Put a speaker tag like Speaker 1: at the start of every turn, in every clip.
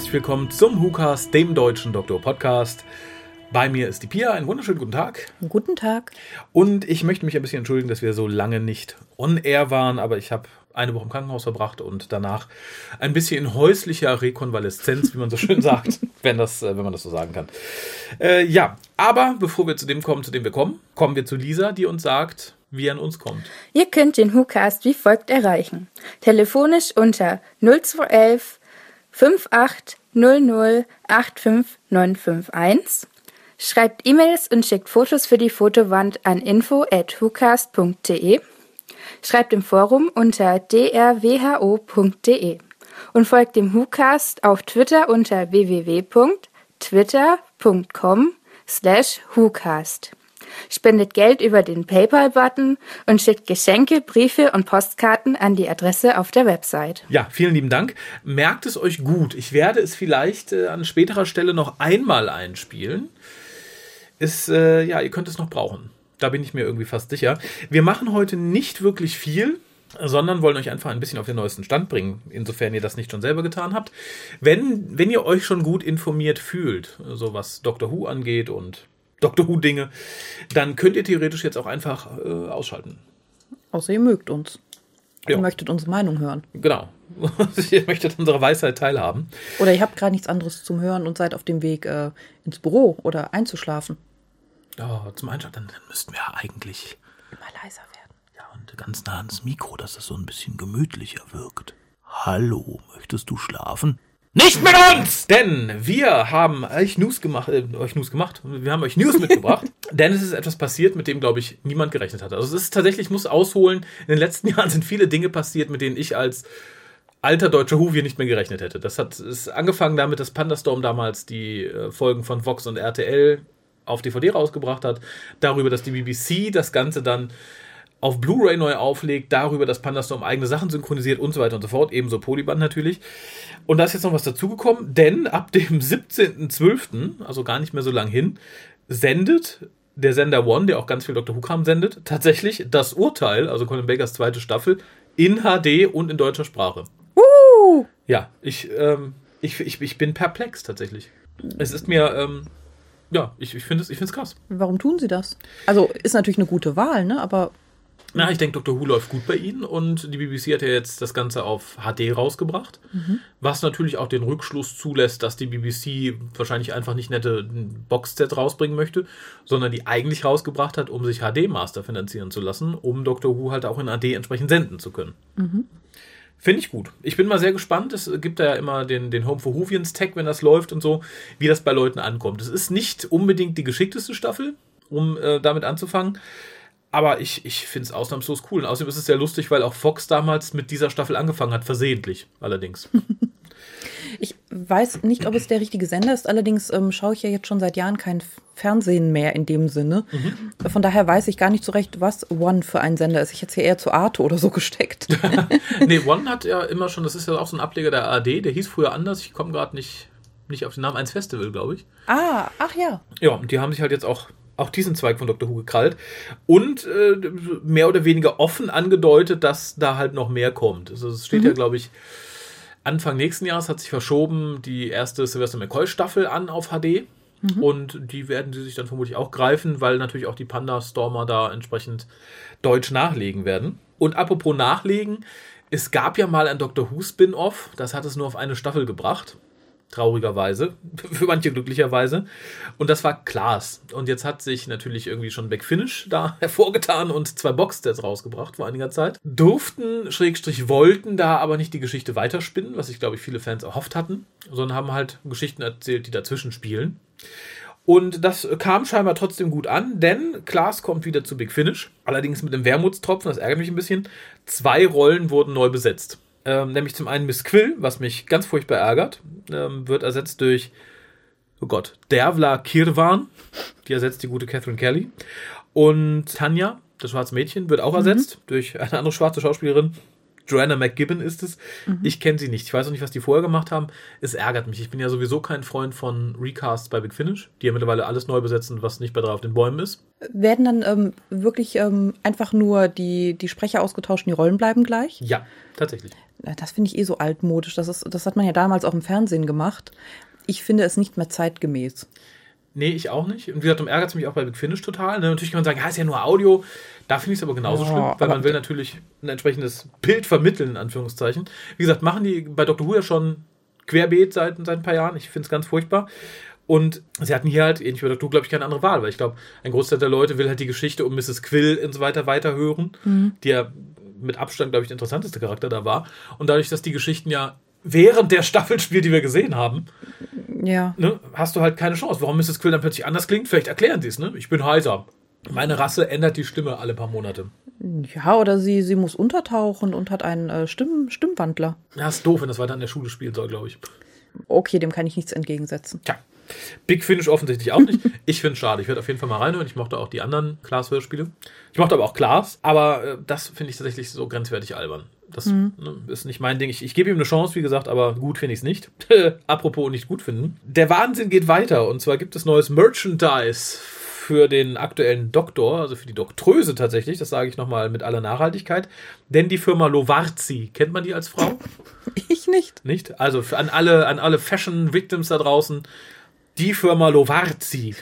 Speaker 1: Herzlich willkommen zum WhoCast, dem deutschen Doktor Podcast. Bei mir ist die Pia. Einen wunderschönen guten Tag.
Speaker 2: Guten Tag.
Speaker 1: Und ich möchte mich ein bisschen entschuldigen, dass wir so lange nicht on air waren, aber ich habe eine Woche im Krankenhaus verbracht und danach ein bisschen in häuslicher Rekonvaleszenz, wie man so schön sagt, wenn, das, äh, wenn man das so sagen kann. Äh, ja, aber bevor wir zu dem kommen, zu dem wir kommen, kommen wir zu Lisa, die uns sagt, wie er an uns kommt.
Speaker 2: Ihr könnt den WhoCast wie folgt erreichen. Telefonisch unter 0211 5800 85951. Schreibt E-Mails und schickt Fotos für die Fotowand an info at whocast.de. Schreibt im Forum unter drwho.de und folgt dem WhoCast auf Twitter unter www.twitter.com slash WhoCast. Spendet Geld über den PayPal-Button und schickt Geschenke, Briefe und Postkarten an die Adresse auf der Website.
Speaker 1: Ja, vielen lieben Dank. Merkt es euch gut. Ich werde es vielleicht äh, an späterer Stelle noch einmal einspielen. Ist, äh, ja, ihr könnt es noch brauchen. Da bin ich mir irgendwie fast sicher. Wir machen heute nicht wirklich viel, sondern wollen euch einfach ein bisschen auf den neuesten Stand bringen, insofern ihr das nicht schon selber getan habt. Wenn, wenn ihr euch schon gut informiert fühlt, so was Doctor Who angeht und Doctor Who Dinge, dann könnt ihr theoretisch jetzt auch einfach äh, ausschalten.
Speaker 2: Außer ihr mögt uns.
Speaker 1: Ja.
Speaker 2: Ihr möchtet unsere Meinung hören.
Speaker 1: Genau. ihr möchtet unsere Weisheit teilhaben.
Speaker 2: Oder ihr habt gerade nichts anderes zum Hören und seid auf dem Weg äh, ins Büro oder einzuschlafen.
Speaker 1: Ja, zum Einschalten, dann müssten wir eigentlich
Speaker 2: Immer leiser werden.
Speaker 1: Ja, und ganz nah ans Mikro, dass es so ein bisschen gemütlicher wirkt. Hallo, möchtest du schlafen? Nicht mit uns! Denn wir haben euch News gemacht, äh, euch News gemacht. Wir haben euch News mitgebracht. denn es ist etwas passiert, mit dem, glaube ich, niemand gerechnet hatte. Also es ist tatsächlich, ich muss ausholen, in den letzten Jahren sind viele Dinge passiert, mit denen ich als alter deutscher Huvier nicht mehr gerechnet hätte. Das hat ist angefangen damit, dass Pandastorm damals die äh, Folgen von Vox und RTL auf DVD rausgebracht hat, darüber, dass die BBC das Ganze dann auf Blu-ray neu auflegt, darüber, dass Pandastorm eigene Sachen synchronisiert und so weiter und so fort, ebenso Polyband natürlich. Und da ist jetzt noch was dazugekommen, denn ab dem 17.12., also gar nicht mehr so lang hin, sendet der Sender One, der auch ganz viel Dr. Who-Kram sendet, tatsächlich das Urteil, also Colin Bakers zweite Staffel, in HD und in deutscher Sprache.
Speaker 2: Uh!
Speaker 1: Ja, ich, ähm, ich, ich, ich bin perplex tatsächlich. Es ist mir, ähm, ja, ich, ich finde es ich find's krass.
Speaker 2: Warum tun sie das? Also ist natürlich eine gute Wahl, ne? Aber
Speaker 1: Na, ich denke, Dr. Who läuft gut bei ihnen und die BBC hat ja jetzt das Ganze auf HD rausgebracht, was natürlich auch den Rückschluss zulässt, dass die BBC wahrscheinlich einfach nicht nette Boxset rausbringen möchte, sondern die eigentlich rausgebracht hat, um sich HD-Master finanzieren zu lassen, um Dr. Who halt auch in HD entsprechend senden zu können. Finde ich gut. Ich bin mal sehr gespannt. Es gibt da ja immer den, den Home for Whovians Tag, wenn das läuft und so, wie das bei Leuten ankommt. Es ist nicht unbedingt die geschickteste Staffel, um äh, damit anzufangen. Aber ich, ich finde es ausnahmslos cool. Und außerdem ist es sehr lustig, weil auch Fox damals mit dieser Staffel angefangen hat, versehentlich allerdings.
Speaker 2: ich weiß nicht, ob es der richtige Sender ist. Allerdings ähm, schaue ich ja jetzt schon seit Jahren kein Fernsehen mehr in dem Sinne. Von daher weiß ich gar nicht so recht, was One für ein Sender ist. Ich hätte es hier eher zu Arte oder so gesteckt.
Speaker 1: nee, One hat ja immer schon, das ist ja auch so ein Ableger der ARD, der hieß früher anders. Ich komme gerade nicht, nicht auf den Namen, eins Festival, glaube ich.
Speaker 2: ah, ach ja.
Speaker 1: Ja, und die haben sich halt jetzt auch, auch diesen Zweig von Dr. Who gekrallt und äh, mehr oder weniger offen angedeutet, dass da halt noch mehr kommt. Also es steht ja, glaube ich, Anfang nächsten Jahres hat sich verschoben die erste Sylvester McCoy-Staffel an auf HD. Und die werden sie sich dann vermutlich auch greifen, weil natürlich auch die Panda-Stormer da entsprechend deutsch nachlegen werden. Und apropos nachlegen, es gab ja mal ein Doctor Who Spin-off, das hat es nur auf eine Staffel gebracht. Traurigerweise, für manche glücklicherweise. Und das war Klaas. Und jetzt hat sich natürlich irgendwie schon Backfinish da hervorgetan und zwei Boxsets rausgebracht vor einiger Zeit. Durften, Schrägstrich, wollten da aber nicht die Geschichte weiterspinnen, was sich, glaube ich, viele Fans erhofft hatten, sondern haben halt Geschichten erzählt, die dazwischen spielen. Und das kam scheinbar trotzdem gut an, denn Klaas kommt wieder zu Big Finish. Allerdings mit einem Wermutstropfen, das ärgert mich ein bisschen. Zwei Rollen wurden neu besetzt. Ähm, nämlich zum einen Miss Quill, was mich ganz furchtbar ärgert, ähm, wird ersetzt durch, oh Gott, Dervla Kirwan. Die ersetzt die gute Catherine Kelly. Und Tanja, das schwarze Mädchen, wird auch ersetzt durch eine andere schwarze Schauspielerin. Joanna McGibbon ist es. Mhm. Ich kenne sie nicht. Ich weiß auch nicht, was die vorher gemacht haben. Es ärgert mich. Ich bin ja sowieso kein Freund von Recasts bei Big Finish, die ja mittlerweile alles neu besetzen, was nicht bei drei auf den Bäumen ist.
Speaker 3: Werden dann ähm, wirklich ähm, einfach nur die, die Sprecher ausgetauscht und die Rollen bleiben gleich?
Speaker 1: Ja, tatsächlich.
Speaker 3: Das finde ich eh so altmodisch. Das, ist, das hat man ja damals auch im Fernsehen gemacht. Ich finde es nicht mehr zeitgemäß.
Speaker 1: Nee, ich auch nicht. Und wie gesagt, darum ärgert es mich auch bei Big Finish total. Ne? Natürlich kann man sagen, ja, ist ja nur Audio. Da finde ich es aber genauso oh, schlimm, weil man will natürlich ein entsprechendes Bild vermitteln, in Anführungszeichen. Wie gesagt, machen die bei Dr. Who ja schon querbeet seit, seit ein paar Jahren. Ich finde es ganz furchtbar. Und sie hatten hier halt, ähnlich wie bei Dr. Who, glaube ich, keine andere Wahl, weil ich glaube, ein Großteil der Leute will halt die Geschichte um Mrs. Quill und so weiter weiterhören, mhm. die ja mit Abstand, glaube ich, der interessanteste Charakter da war. Und dadurch, dass die Geschichten ja während der Staffel spielt, die wir gesehen haben,
Speaker 3: ja.
Speaker 1: ne, hast du halt keine Chance. Warum Mrs. Quill dann plötzlich anders klingt? Vielleicht erklären sie es, ne? Ich bin heiser. Meine Rasse ändert die Stimme alle paar Monate.
Speaker 3: Ja, oder sie, sie muss untertauchen und hat einen äh, Stimm, Stimmwandler.
Speaker 1: Ja, ist doof, wenn das weiter an der Schule spielen soll, glaube ich.
Speaker 3: Okay, dem kann ich nichts entgegensetzen.
Speaker 1: Tja. Big Finish offensichtlich auch nicht. Ich finde es schade. Ich werde auf jeden Fall mal reinhören. Ich mochte auch die anderen Klaas-Hörspiele. Ich mochte aber auch Klaas, aber äh, das finde ich tatsächlich so grenzwertig albern. Das mhm. ne, ist nicht mein Ding. Ich, ich gebe ihm eine Chance, wie gesagt, aber gut finde ich es nicht. Apropos nicht gut finden. Der Wahnsinn geht weiter und zwar gibt es neues Merchandise für den aktuellen Doktor, also für die Doktröse tatsächlich, das sage ich nochmal mit aller Nachhaltigkeit, denn die Firma Lovarzi, kennt man die als Frau?
Speaker 3: Ich nicht.
Speaker 1: Nicht? Also an alle, an alle Fashion-Victims da draußen, die Firma Lovarzi.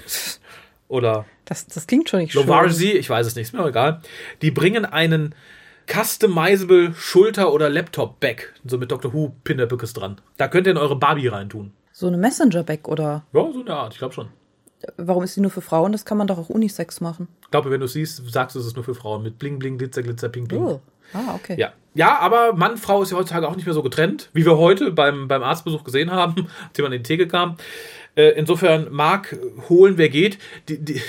Speaker 1: Oder.
Speaker 3: Das, das klingt schon nicht
Speaker 1: schön. Lovarzi, ich weiß es nicht, ist mir egal. Die bringen einen customizable Schulter- oder Laptop-Bag, so mit Dr. Who Pinnerbückes dran. Da könnt ihr in eure Barbie reintun.
Speaker 3: So eine Messenger-Bag oder?
Speaker 1: Ja, so eine Art, ich glaube schon.
Speaker 3: Warum ist die nur für Frauen? Das kann man doch auch Unisex machen.
Speaker 1: Ich glaube, wenn du siehst, sagst du, es ist nur für Frauen. Mit Bling, Bling, Glitzer, Glitzer, Ping, Ping. Oh.
Speaker 3: Ah, okay.
Speaker 1: Ja. ja, aber Mann, Frau ist ja heutzutage auch nicht mehr so getrennt, wie wir heute beim, beim Arztbesuch gesehen haben, als jemand in die Theke kam. Äh, insofern mag holen, wer geht. Die, die,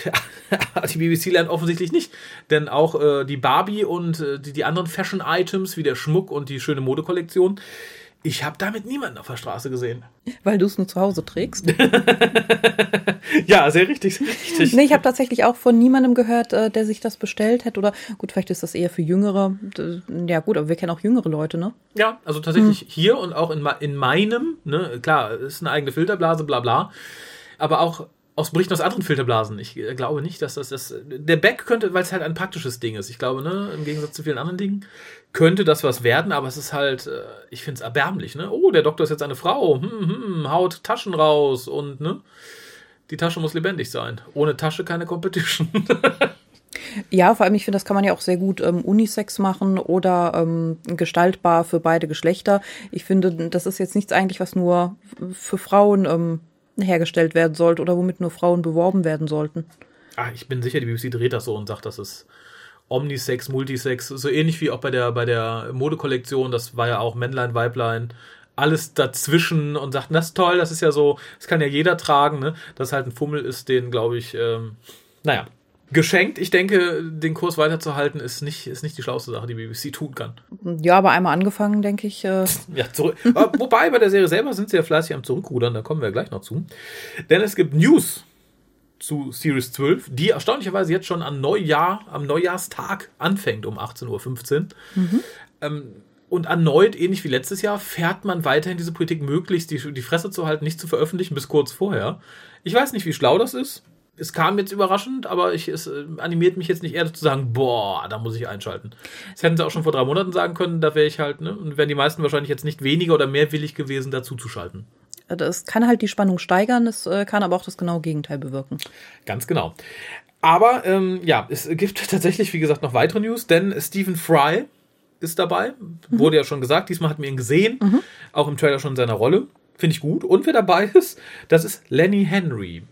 Speaker 1: die, BBC lernt offensichtlich nicht, denn auch äh, die Barbie und äh, die, die anderen Fashion-Items wie der Schmuck und die schöne Modekollektion ich habe damit niemanden auf der Straße gesehen.
Speaker 3: Weil du es nur zu Hause trägst?
Speaker 1: ja, sehr richtig, sehr richtig.
Speaker 3: Nee, ich habe tatsächlich auch von niemandem gehört, äh, der sich das bestellt hat. Oder gut, vielleicht ist das eher für Jüngere. Ja, gut, aber wir kennen auch jüngere Leute, ne?
Speaker 1: Ja, also tatsächlich hm. hier und auch in, in meinem, ne, klar, ist eine eigene Filterblase, bla bla. Aber auch aus Berichten aus anderen Filterblasen. Ich äh, glaube nicht, dass das, das der Back könnte, weil es halt ein praktisches Ding ist. Ich glaube, ne, im Gegensatz zu vielen anderen Dingen könnte das was werden, aber es ist halt, äh, ich finde es erbärmlich, ne? Oh, der Doktor ist jetzt eine Frau, hm, hm, haut Taschen raus und, ne? Die Tasche muss lebendig sein. Ohne Tasche keine Competition.
Speaker 3: Ja, vor allem, ich finde, das kann man ja auch sehr gut ähm, Unisex machen oder ähm, gestaltbar für beide Geschlechter. Ich finde, das ist jetzt nichts eigentlich, was nur für Frauen ähm, hergestellt werden sollte oder womit nur Frauen beworben werden sollten.
Speaker 1: Ach, ich bin sicher, die BBC dreht das so und sagt, das ist Omnisex, Multisex, so ähnlich wie auch bei der, bei der Modekollektion, das war ja auch Männlein, Weiblein, alles dazwischen und sagt, das ist toll, das ist ja so, das kann ja jeder tragen, ne? Das halt ein Fummel ist, den, glaube ich, ähm, naja, geschenkt. Ich denke, den Kurs weiterzuhalten ist nicht, ist nicht die schlauste Sache, die BBC tun kann.
Speaker 3: Ja, aber einmal angefangen, denke ich. Äh
Speaker 1: ja, zurück. Wobei, bei der Serie selber sind sie ja fleißig am Zurückrudern, da kommen wir gleich noch zu. Denn es gibt News zu Series 12, die erstaunlicherweise jetzt schon am Neujahr, am Neujahrstag anfängt um 18.15 Uhr. Mhm. Ähm, und erneut, ähnlich wie letztes Jahr, fährt man weiterhin diese Politik möglichst die, die Fresse zu halten, nicht zu veröffentlichen bis kurz vorher. Ich weiß nicht, wie schlau das ist es kam jetzt überraschend, aber ich, es äh, animiert mich jetzt nicht eher zu sagen, boah, da muss ich einschalten. Das hätten sie auch schon vor drei Monaten sagen können, da wäre ich halt, ne, und wären die meisten wahrscheinlich jetzt nicht weniger oder mehr willig gewesen, dazu zu schalten.
Speaker 3: Das kann halt die Spannung steigern, es äh, kann aber auch das genaue Gegenteil bewirken.
Speaker 1: Ganz genau. Aber ähm, ja, es gibt tatsächlich, wie gesagt, noch weitere News, denn Stephen Fry ist dabei. Mhm. Wurde ja schon gesagt, diesmal hat man ihn gesehen, mhm. auch im Trailer schon in seiner Rolle. Finde ich gut. Und wer dabei ist, das ist Lenny Henry.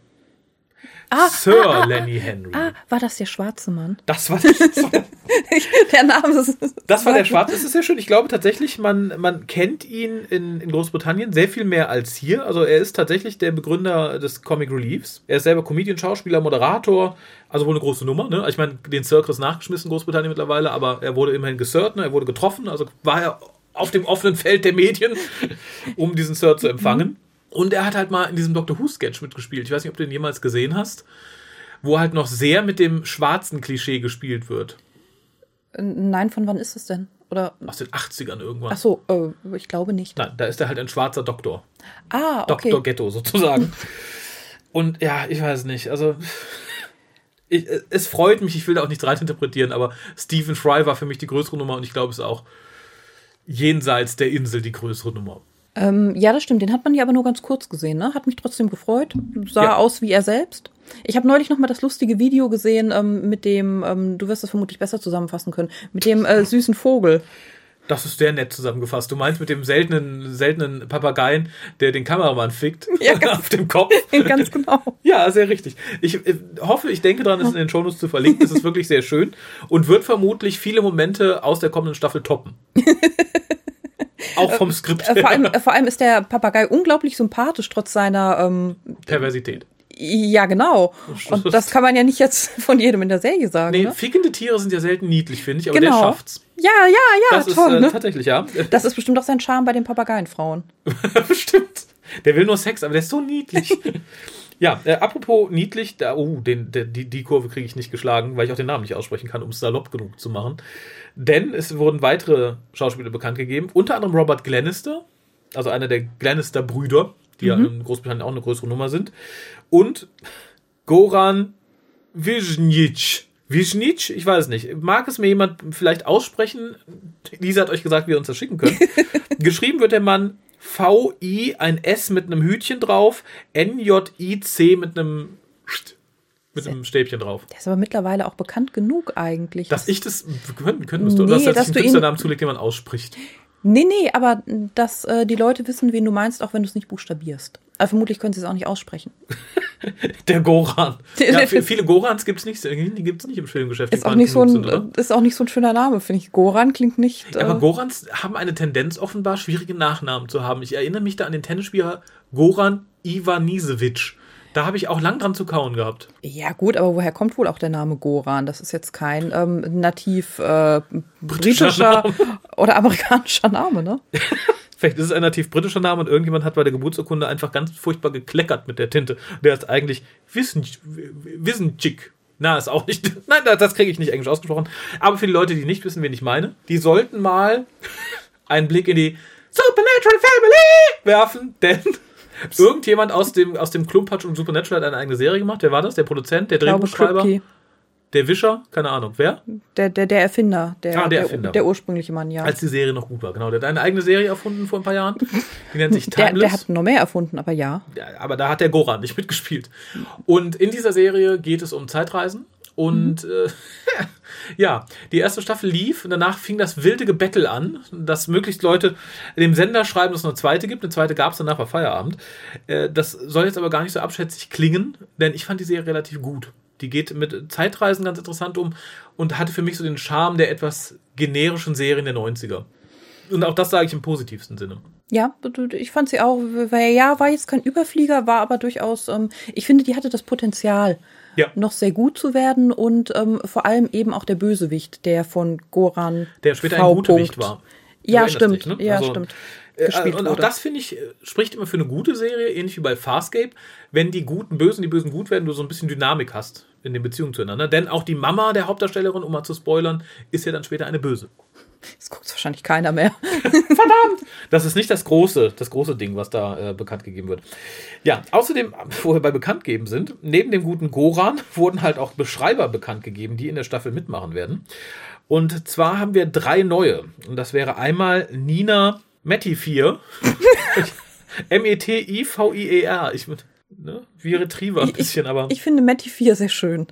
Speaker 3: Ah, Sir ah, ah, Lenny Henry. Ah, war das der schwarze Mann?
Speaker 1: Das war, das war der Name. Ist, das war der schwarze. Das ist sehr schön. Ich glaube tatsächlich, man, man kennt ihn in, in Großbritannien sehr viel mehr als hier. Also er ist tatsächlich der Begründer des Comic Reliefs. Er ist selber Comedian, Schauspieler, Moderator. Also wohl eine große Nummer. Ne? Ich meine, den Circus nachgeschmissen in Großbritannien mittlerweile, aber er wurde immerhin gesirrt, ne? er wurde getroffen. Also war er auf dem offenen Feld der Medien, um diesen Sir zu empfangen. Und er hat halt mal in diesem Doctor Who-Sketch mitgespielt. Ich weiß nicht, ob du den jemals gesehen hast, wo halt noch sehr mit dem schwarzen Klischee gespielt wird.
Speaker 3: Nein, von wann ist es denn? Oder?
Speaker 1: Aus den 80ern irgendwann.
Speaker 3: Ach so, äh, ich glaube nicht.
Speaker 1: Nein, da ist er halt ein schwarzer Doktor.
Speaker 3: Ah, okay.
Speaker 1: Dr. Ghetto sozusagen. Und ja, ich weiß nicht. Also, ich, es freut mich, ich will da auch nichts reininterpretieren, aber Stephen Fry war für mich die größere Nummer und ich glaube, es ist auch jenseits der Insel die größere Nummer.
Speaker 3: Ähm, ja, das stimmt. Den hat man ja aber nur ganz kurz gesehen, ne? Hat mich trotzdem gefreut. Sah
Speaker 1: Ja.
Speaker 3: aus wie er selbst. Ich habe neulich noch mal das lustige Video gesehen ähm, mit dem, ähm, du wirst das vermutlich besser zusammenfassen können, mit dem äh, süßen Vogel.
Speaker 1: Das ist sehr nett zusammengefasst. Du meinst mit dem seltenen, seltenen Papageien, der den Kameramann fickt
Speaker 3: Ja, ganz-
Speaker 1: auf dem Kopf.
Speaker 3: Ganz genau.
Speaker 1: Ja, sehr richtig. Ich äh, hoffe, ich denke daran, es in den Shownotes zu verlinken. Es ist wirklich sehr schön und wird vermutlich viele Momente aus der kommenden Staffel toppen. Auch vom Skript
Speaker 3: Äh, vor, allem,
Speaker 1: her.
Speaker 3: äh, vor allem ist der Papagei unglaublich sympathisch, trotz seiner, ähm,
Speaker 1: Perversität.
Speaker 3: ja genau. Und das kann man ja nicht jetzt von jedem in der Serie sagen.
Speaker 1: Nee,
Speaker 3: ne?
Speaker 1: fickende Tiere sind ja selten niedlich, finde ich, aber
Speaker 3: Genau.
Speaker 1: der schafft's.
Speaker 3: Ja, ja, ja,
Speaker 1: Das
Speaker 3: toll,
Speaker 1: ist äh,
Speaker 3: ne?
Speaker 1: tatsächlich, ja.
Speaker 3: Das ist bestimmt auch sein Charme bei den Papageienfrauen.
Speaker 1: Bestimmt. Der will nur Sex, aber der ist so niedlich. ja, äh, apropos niedlich, da, oh, den, der, die, die Kurve kriege ich nicht geschlagen, weil ich auch den Namen nicht aussprechen kann, um es salopp genug zu machen. Denn es wurden weitere Schauspieler bekannt gegeben, unter anderem Robert Glenister, also einer der Glenister-Brüder, die ja in Großbritannien auch eine größere Nummer sind, und Goran Wisnic. Wisnic? Ich weiß nicht. Mag es mir jemand vielleicht aussprechen? Lisa hat euch gesagt, wie ihr uns das schicken könnt. Geschrieben wird der Mann V-I, ein S mit einem Hütchen drauf, N-J-I-C mit einem mit einem Stäbchen drauf.
Speaker 3: Der ist aber mittlerweile auch bekannt genug eigentlich.
Speaker 1: Dass ich das können, könntest du,
Speaker 3: Nee,
Speaker 1: dass, dass
Speaker 3: dass
Speaker 1: ich
Speaker 3: du
Speaker 1: einen Künstlernamen zulegt, den man ausspricht.
Speaker 3: Nee, nee, aber dass äh, die Leute wissen, wen du meinst, auch wenn du es nicht buchstabierst. Aber vermutlich können sie es auch nicht aussprechen.
Speaker 1: Der Goran. Ja, viele Gorans gibt es nicht, die gibt es nicht im Filmgeschäft.
Speaker 3: Ist auch, nicht so ein,
Speaker 1: sind, oder?
Speaker 3: ist auch nicht so ein schöner Name, finde ich. Goran klingt nicht. Äh,
Speaker 1: Ja, aber Gorans haben eine Tendenz offenbar, schwierige Nachnamen zu haben. Ich erinnere mich da an den Tennisspieler Goran Ivanisevic. Da habe ich auch lang dran zu kauen gehabt.
Speaker 3: ja, gut, aber woher kommt wohl auch der Name Goran? Das ist jetzt kein ähm, nativ äh, britischer oder amerikanischer Name, ne?
Speaker 1: Vielleicht ist es ein nativ britischer Name und irgendjemand hat bei der Geburtsurkunde einfach ganz furchtbar gekleckert mit der Tinte. Der ist eigentlich Wissen, Wissenchick. Na, ist auch nicht. Nein, das- das kriege ich nicht englisch ausgesprochen. Aber für die Leute, die nicht wissen, wen ich meine, die sollten mal einen Blick in die Supernatural Family werfen, denn irgendjemand aus dem, aus dem Klumpatsch und Supernatural hat eine eigene Serie gemacht. Wer war das? Der Produzent, der Drehbuchschreiber, der Wischer? Keine Ahnung. Wer?
Speaker 3: Der, der, der Erfinder. Der,
Speaker 1: Ah, der Erfinder.
Speaker 3: Der, ursprüngliche Mann, ja.
Speaker 1: Als die Serie noch gut war. Genau, der hat eine eigene Serie erfunden vor ein paar Jahren. Die nennt sich
Speaker 3: der,
Speaker 1: Timeless.
Speaker 3: der hat noch mehr erfunden, aber ja.
Speaker 1: Ja, aber da hat der Goran nicht mitgespielt. Und in dieser Serie geht es um Zeitreisen. Und äh, ja, die erste Staffel lief und danach fing das wilde Gebettel an, dass möglichst Leute dem Sender schreiben, dass es eine zweite gibt. Eine zweite gab es, danach war Feierabend. Äh, das soll jetzt aber gar nicht so abschätzig klingen, denn ich fand die Serie relativ gut. Die geht mit Zeitreisen ganz interessant um und hatte für mich so den Charme der etwas generischen Serien der 90er. Und auch das sage ich im positivsten Sinne.
Speaker 3: Ja, ich fand sie auch, weil ja, war jetzt kein Überflieger, war aber durchaus, ähm, ich finde, die hatte das Potenzial,
Speaker 1: Ja.
Speaker 3: noch sehr gut zu werden und ähm, vor allem eben auch der Bösewicht, der von Goran
Speaker 1: Der später
Speaker 3: V.
Speaker 1: ein Gutewicht war. Du
Speaker 3: Ja, stimmt.
Speaker 1: dich, ne?
Speaker 3: Ja,
Speaker 1: Also,
Speaker 3: stimmt.
Speaker 1: Äh,
Speaker 3: Gespielt
Speaker 1: und auch
Speaker 3: wurde.
Speaker 1: das, finde ich, äh, spricht immer für eine gute Serie, ähnlich wie bei Farscape, wenn die Guten böse und die Bösen gut werden, du so ein bisschen Dynamik hast in den Beziehungen zueinander. Denn auch die Mama der Hauptdarstellerin, um mal zu spoilern, ist ja dann später eine Böse.
Speaker 3: Das guckt wahrscheinlich keiner mehr.
Speaker 1: Das ist nicht das große, das große Ding, was da äh, bekannt gegeben wird. Ja, außerdem, wo wir bei bekannt geben sind, neben dem guten Goran wurden halt auch Beschreiber bekannt gegeben, die in der Staffel mitmachen werden. Und zwar haben wir drei neue. Und das wäre einmal Nina Metti4. M-E-T-I-V-I-E-R. Ich, ne, wie Retriever ein bisschen, aber.
Speaker 3: Ich finde 4 sehr schön.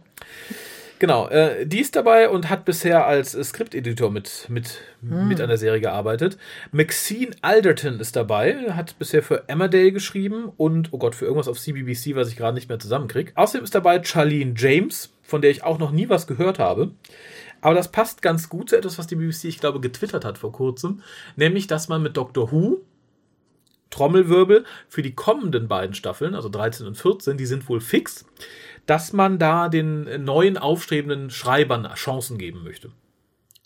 Speaker 1: Genau, äh, die ist dabei und hat bisher als äh, Skripteditor mit, mit,
Speaker 3: Hm.
Speaker 1: mit an der Serie gearbeitet. Maxine Alderton ist dabei, hat bisher für Emmerdale geschrieben und, oh Gott, für irgendwas auf CBBC, was ich gerade nicht mehr zusammenkriege. Außerdem ist dabei Charlene James, von der ich auch noch nie was gehört habe. Aber das passt ganz gut zu etwas, was die BBC, ich glaube, getwittert hat vor kurzem. Nämlich, dass man mit Doctor Who Trommelwirbel für die kommenden beiden Staffeln, also 13 und 14, die sind wohl fix, dass man da den äh, neuen aufstrebenden Schreibern Chancen geben möchte.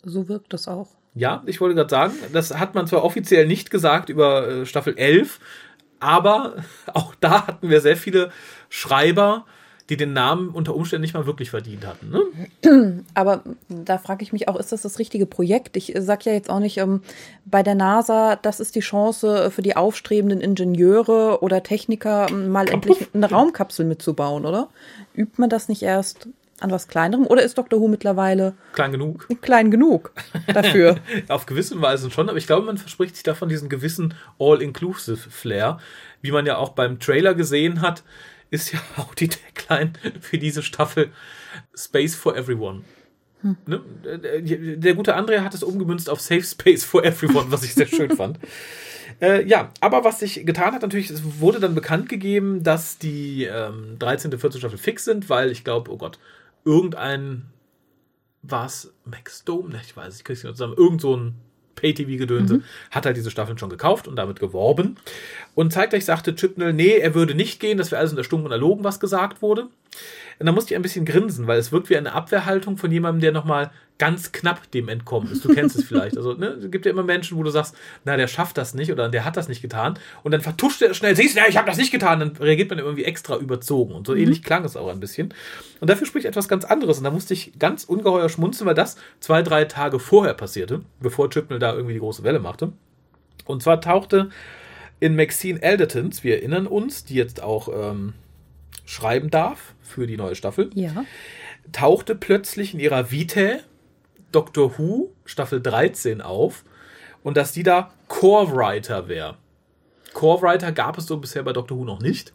Speaker 3: So wirkt das auch.
Speaker 1: Ja, ich wollte gerade sagen, das hat man zwar offiziell nicht gesagt über äh, Staffel 11, aber auch da hatten wir sehr viele Schreiber, die den Namen unter Umständen nicht mal wirklich verdient hatten. Ne?
Speaker 3: Aber da frage ich mich auch, ist das das richtige Projekt? Ich sage ja jetzt auch nicht, ähm, bei der NASA, das ist die Chance für die aufstrebenden Ingenieure oder Techniker, ähm, mal endlich eine Raumkapsel mitzubauen, oder? Übt man das nicht erst an was Kleinerem? Oder ist Dr. Who mittlerweile
Speaker 1: klein genug?
Speaker 3: Klein genug dafür.
Speaker 1: Auf gewisse Weise schon, aber ich glaube, man verspricht sich davon diesen gewissen All-Inclusive-Flair, wie man ja auch beim Trailer gesehen hat ist ja auch die Tagline für diese Staffel Space for Everyone. Hm. Ne? Der gute Andrea hat es umgemünzt auf Safe Space for Everyone, was ich sehr schön fand. Äh, ja, aber was sich getan hat, natürlich, es wurde dann bekannt gegeben, dass die ähm, 13. 14. Staffel fix sind, weil ich glaube, oh Gott, irgendein war es Max Dome? Ne, ich weiß, ich kriege es nicht zusammen. Irgend so ein Pay-TV-Gedönse, mhm. hat halt diese Staffeln schon gekauft und damit geworben. Und zeitgleich sagte Chipnell, nee, er würde nicht gehen, das wäre alles unterstunken und erlogen, was gesagt wurde. Und da musste ich ein bisschen grinsen, weil es wirkt wie eine Abwehrhaltung von jemandem, der nochmal ganz knapp dem entkommen ist. Du kennst es vielleicht. Also, ne, es gibt ja immer Menschen, wo du sagst, na, der schafft das nicht oder der hat das nicht getan. Und dann vertuscht er schnell, siehst du, ja, ich habe das nicht getan. Dann reagiert man irgendwie extra überzogen. Und so mhm. ähnlich klang es auch ein bisschen. Und dafür spricht etwas ganz anderes. Und da musste ich ganz ungeheuer schmunzeln, weil das zwei, drei Tage vorher passierte, bevor Chipnell da irgendwie die große Welle machte. Und zwar tauchte in Maxine Eldertons, wir erinnern uns, die jetzt auch ähm, schreiben darf für die neue Staffel,
Speaker 3: ja.
Speaker 1: tauchte plötzlich in ihrer Vitae Doctor Who Staffel 13 auf und dass die da Core-Writer wäre. Core-Writer gab es so bisher bei Doctor Who noch nicht.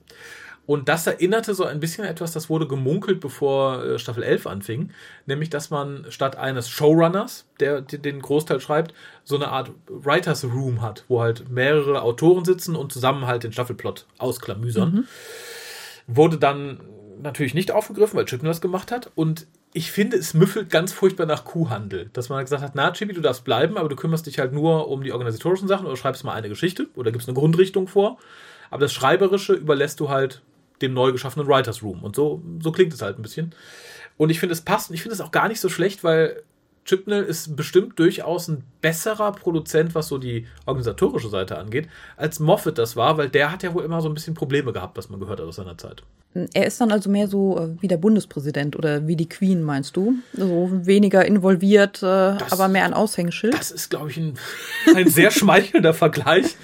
Speaker 1: Und das erinnerte so ein bisschen etwas, das wurde gemunkelt, bevor äh, Staffel 11 anfing, nämlich dass man statt eines Showrunners, der den Großteil schreibt, so eine Art Writers Room hat, wo halt mehrere Autoren sitzen und zusammen halt den Staffelplot ausklamüsern. Mhm. Wurde dann natürlich nicht aufgegriffen, weil Chippen das gemacht hat. Und ich finde, es müffelt ganz furchtbar nach Kuhhandel. Dass man gesagt hat, na, Chibi, du darfst bleiben, aber du kümmerst dich halt nur um die organisatorischen Sachen oder schreibst mal eine Geschichte oder gibst eine Grundrichtung vor. Aber das Schreiberische überlässt du halt dem neu geschaffenen Writers Room. Und so, so klingt es halt ein bisschen. Und ich finde, es passt. Und ich finde es auch gar nicht so schlecht, weil Chipnell ist bestimmt durchaus ein besserer Produzent, was so die organisatorische Seite angeht, als Moffat das war, weil der hat ja wohl immer so ein bisschen Probleme gehabt, was man gehört hat aus seiner Zeit.
Speaker 3: Er ist dann also mehr so äh, wie der Bundespräsident oder wie die Queen, meinst du? So weniger involviert, äh, das, aber mehr ein Aushängeschild?
Speaker 1: Das ist, glaube ich, ein, ein sehr schmeichelnder Vergleich.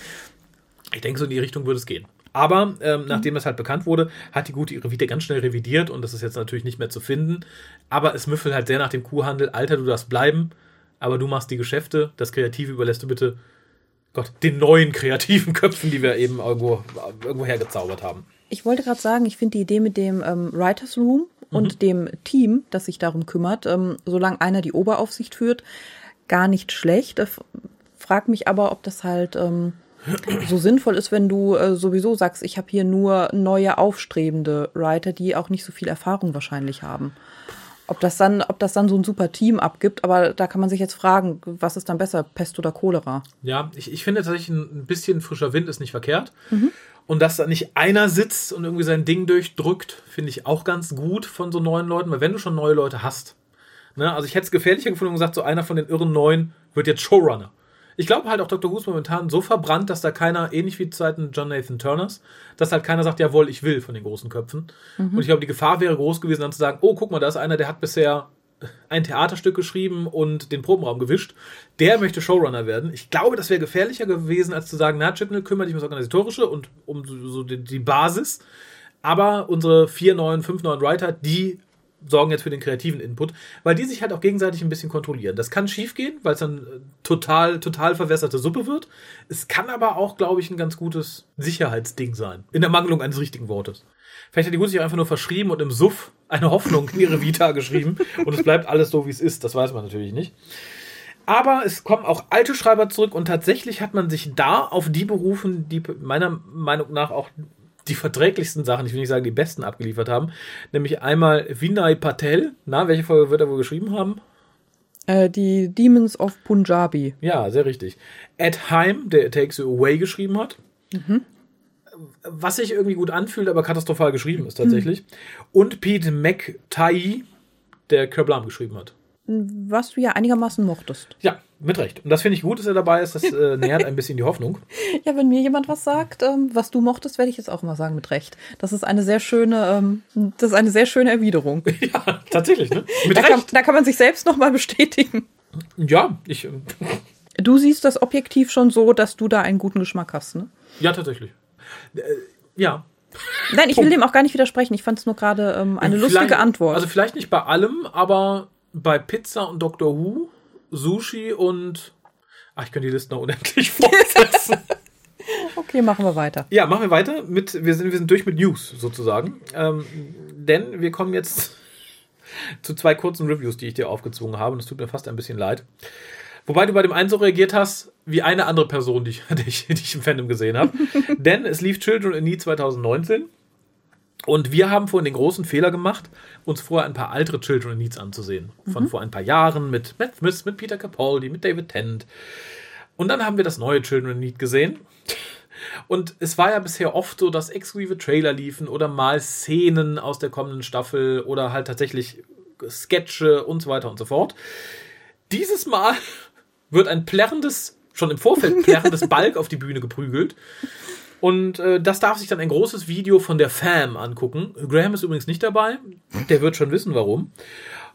Speaker 1: Ich denke, so in die Richtung würde es gehen. Aber ähm, nachdem das halt bekannt wurde, hat die Gute ihre Vita ganz schnell revidiert und das ist jetzt natürlich nicht mehr zu finden. Aber es müffelt halt sehr nach dem Kuhhandel. Alter, du darfst bleiben, aber du machst die Geschäfte. Das Kreative überlässt du bitte Gott, den neuen kreativen Köpfen, die wir eben irgendwo, irgendwo hergezaubert haben.
Speaker 3: Ich wollte gerade sagen, ich finde die Idee mit dem ähm, Writers Room und mhm. dem Team, das sich darum kümmert, ähm, solange einer die Oberaufsicht führt, gar nicht schlecht. Ich frag mich aber, ob das halt ähm, so sinnvoll ist, wenn du äh, sowieso sagst, ich habe hier nur neue aufstrebende Writer, die auch nicht so viel Erfahrung wahrscheinlich haben. Ob das dann, ob das dann so ein super Team abgibt, aber da kann man sich jetzt fragen, was ist dann besser, Pest oder Cholera?
Speaker 1: Ja, ich, ich finde tatsächlich ein bisschen frischer Wind ist nicht verkehrt. Mhm. Und dass da nicht einer sitzt und irgendwie sein Ding durchdrückt, finde ich auch ganz gut von so neuen Leuten, weil wenn du schon neue Leute hast, ne, also ich hätte es gefährlicher gefunden und gesagt, so einer von den irren Neuen wird jetzt Showrunner. Ich glaube halt auch Dr. Who ist momentan so verbrannt, dass da keiner, ähnlich wie zu Zeiten John Nathan Turners, dass halt keiner sagt, jawohl, ich will von den großen Köpfen. Mhm. Und ich glaube, die Gefahr wäre groß gewesen, dann zu sagen, oh, guck mal, da ist einer, der hat bisher ein Theaterstück geschrieben und den Probenraum gewischt. Der möchte Showrunner werden. Ich glaube, das wäre gefährlicher gewesen, als zu sagen, na, Chipnell, kümmere dich um das Organisatorische und um so die, die Basis. Aber unsere vier neuen, fünf neuen Writer, die sorgen jetzt für den kreativen Input, weil die sich halt auch gegenseitig ein bisschen kontrollieren. Das kann schiefgehen, weil es dann äh, total, total verwässerte Suppe wird. Es kann aber auch, glaube ich, ein ganz gutes Sicherheitsding sein. In der Mangelung eines richtigen Wortes. Vielleicht hat die Gut sich einfach nur verschrieben und im Suff eine Hoffnung in ihre Vita geschrieben und es bleibt alles so, wie es ist. Das weiß man natürlich nicht. Aber es kommen auch alte Schreiber zurück und tatsächlich hat man sich da auf die berufen, die meiner Meinung nach auch die verträglichsten Sachen, ich will nicht sagen die besten abgeliefert haben. Nämlich einmal Vinay Patel. Na, welche Folge wird er wohl geschrieben haben?
Speaker 3: Äh, die Demons of Punjabi.
Speaker 1: Ja, sehr richtig. Ed Heim, der Takes You Away geschrieben hat. Mhm. Was sich irgendwie gut anfühlt, aber katastrophal geschrieben ist tatsächlich. Mhm. Und Pete McTighe, der Kerblam geschrieben hat.
Speaker 3: Was du ja einigermaßen mochtest.
Speaker 1: Ja, Mit Recht. Und das finde ich gut, dass er dabei ist. Das äh, nährt ein bisschen die Hoffnung.
Speaker 3: Ja, wenn mir jemand was sagt, ähm, was du mochtest, werde ich jetzt auch mal sagen mit Recht. Das ist eine sehr schöne, ähm, das ist eine sehr schöne Erwiderung.
Speaker 1: ja, tatsächlich, ne? Mit
Speaker 3: Da kann,
Speaker 1: Recht.
Speaker 3: da kann man sich selbst noch mal bestätigen.
Speaker 1: Ja, ich, äh,
Speaker 3: Du siehst das objektiv schon so, dass du da einen guten Geschmack hast, ne?
Speaker 1: ja, tatsächlich. Äh, ja.
Speaker 3: Nein, ich will dem auch gar nicht widersprechen. Ich fand es nur gerade ähm, eine lustige
Speaker 1: Vielleicht-
Speaker 3: Antwort.
Speaker 1: Also vielleicht nicht bei allem, aber bei Pizza und Doctor Who, Sushi und. Ach, ich könnte die Liste noch unendlich fortsetzen.
Speaker 3: okay, machen wir weiter.
Speaker 1: ja, machen wir weiter mit. Wir sind, wir sind durch mit News sozusagen. Ähm, denn wir kommen jetzt zu zwei kurzen Reviews, die ich dir aufgezwungen habe. Und es tut mir fast ein bisschen leid. Wobei du bei dem einen so reagiert hast, wie eine andere Person, die ich, die ich, die ich im Fandom gesehen habe. Denn es lief Children in Need 2019. Und wir haben vorhin den großen Fehler gemacht, uns vorher ein paar ältere Children in Needs anzusehen. Von vor ein paar Jahren mit Matt Smith, mit Peter Capaldi, mit David Tennant. Und dann haben wir das neue Children in Need gesehen. Und es war ja bisher oft so, dass exklusive Trailer liefen oder mal Szenen aus der kommenden Staffel oder halt tatsächlich Sketche und so weiter und so fort. Dieses Mal wird ein plärrendes, schon im Vorfeld plärrendes Balk auf die Bühne geprügelt. Und äh, das darf sich dann ein großes Video von der Fam angucken. Graham ist übrigens nicht dabei. Der wird schon wissen, warum.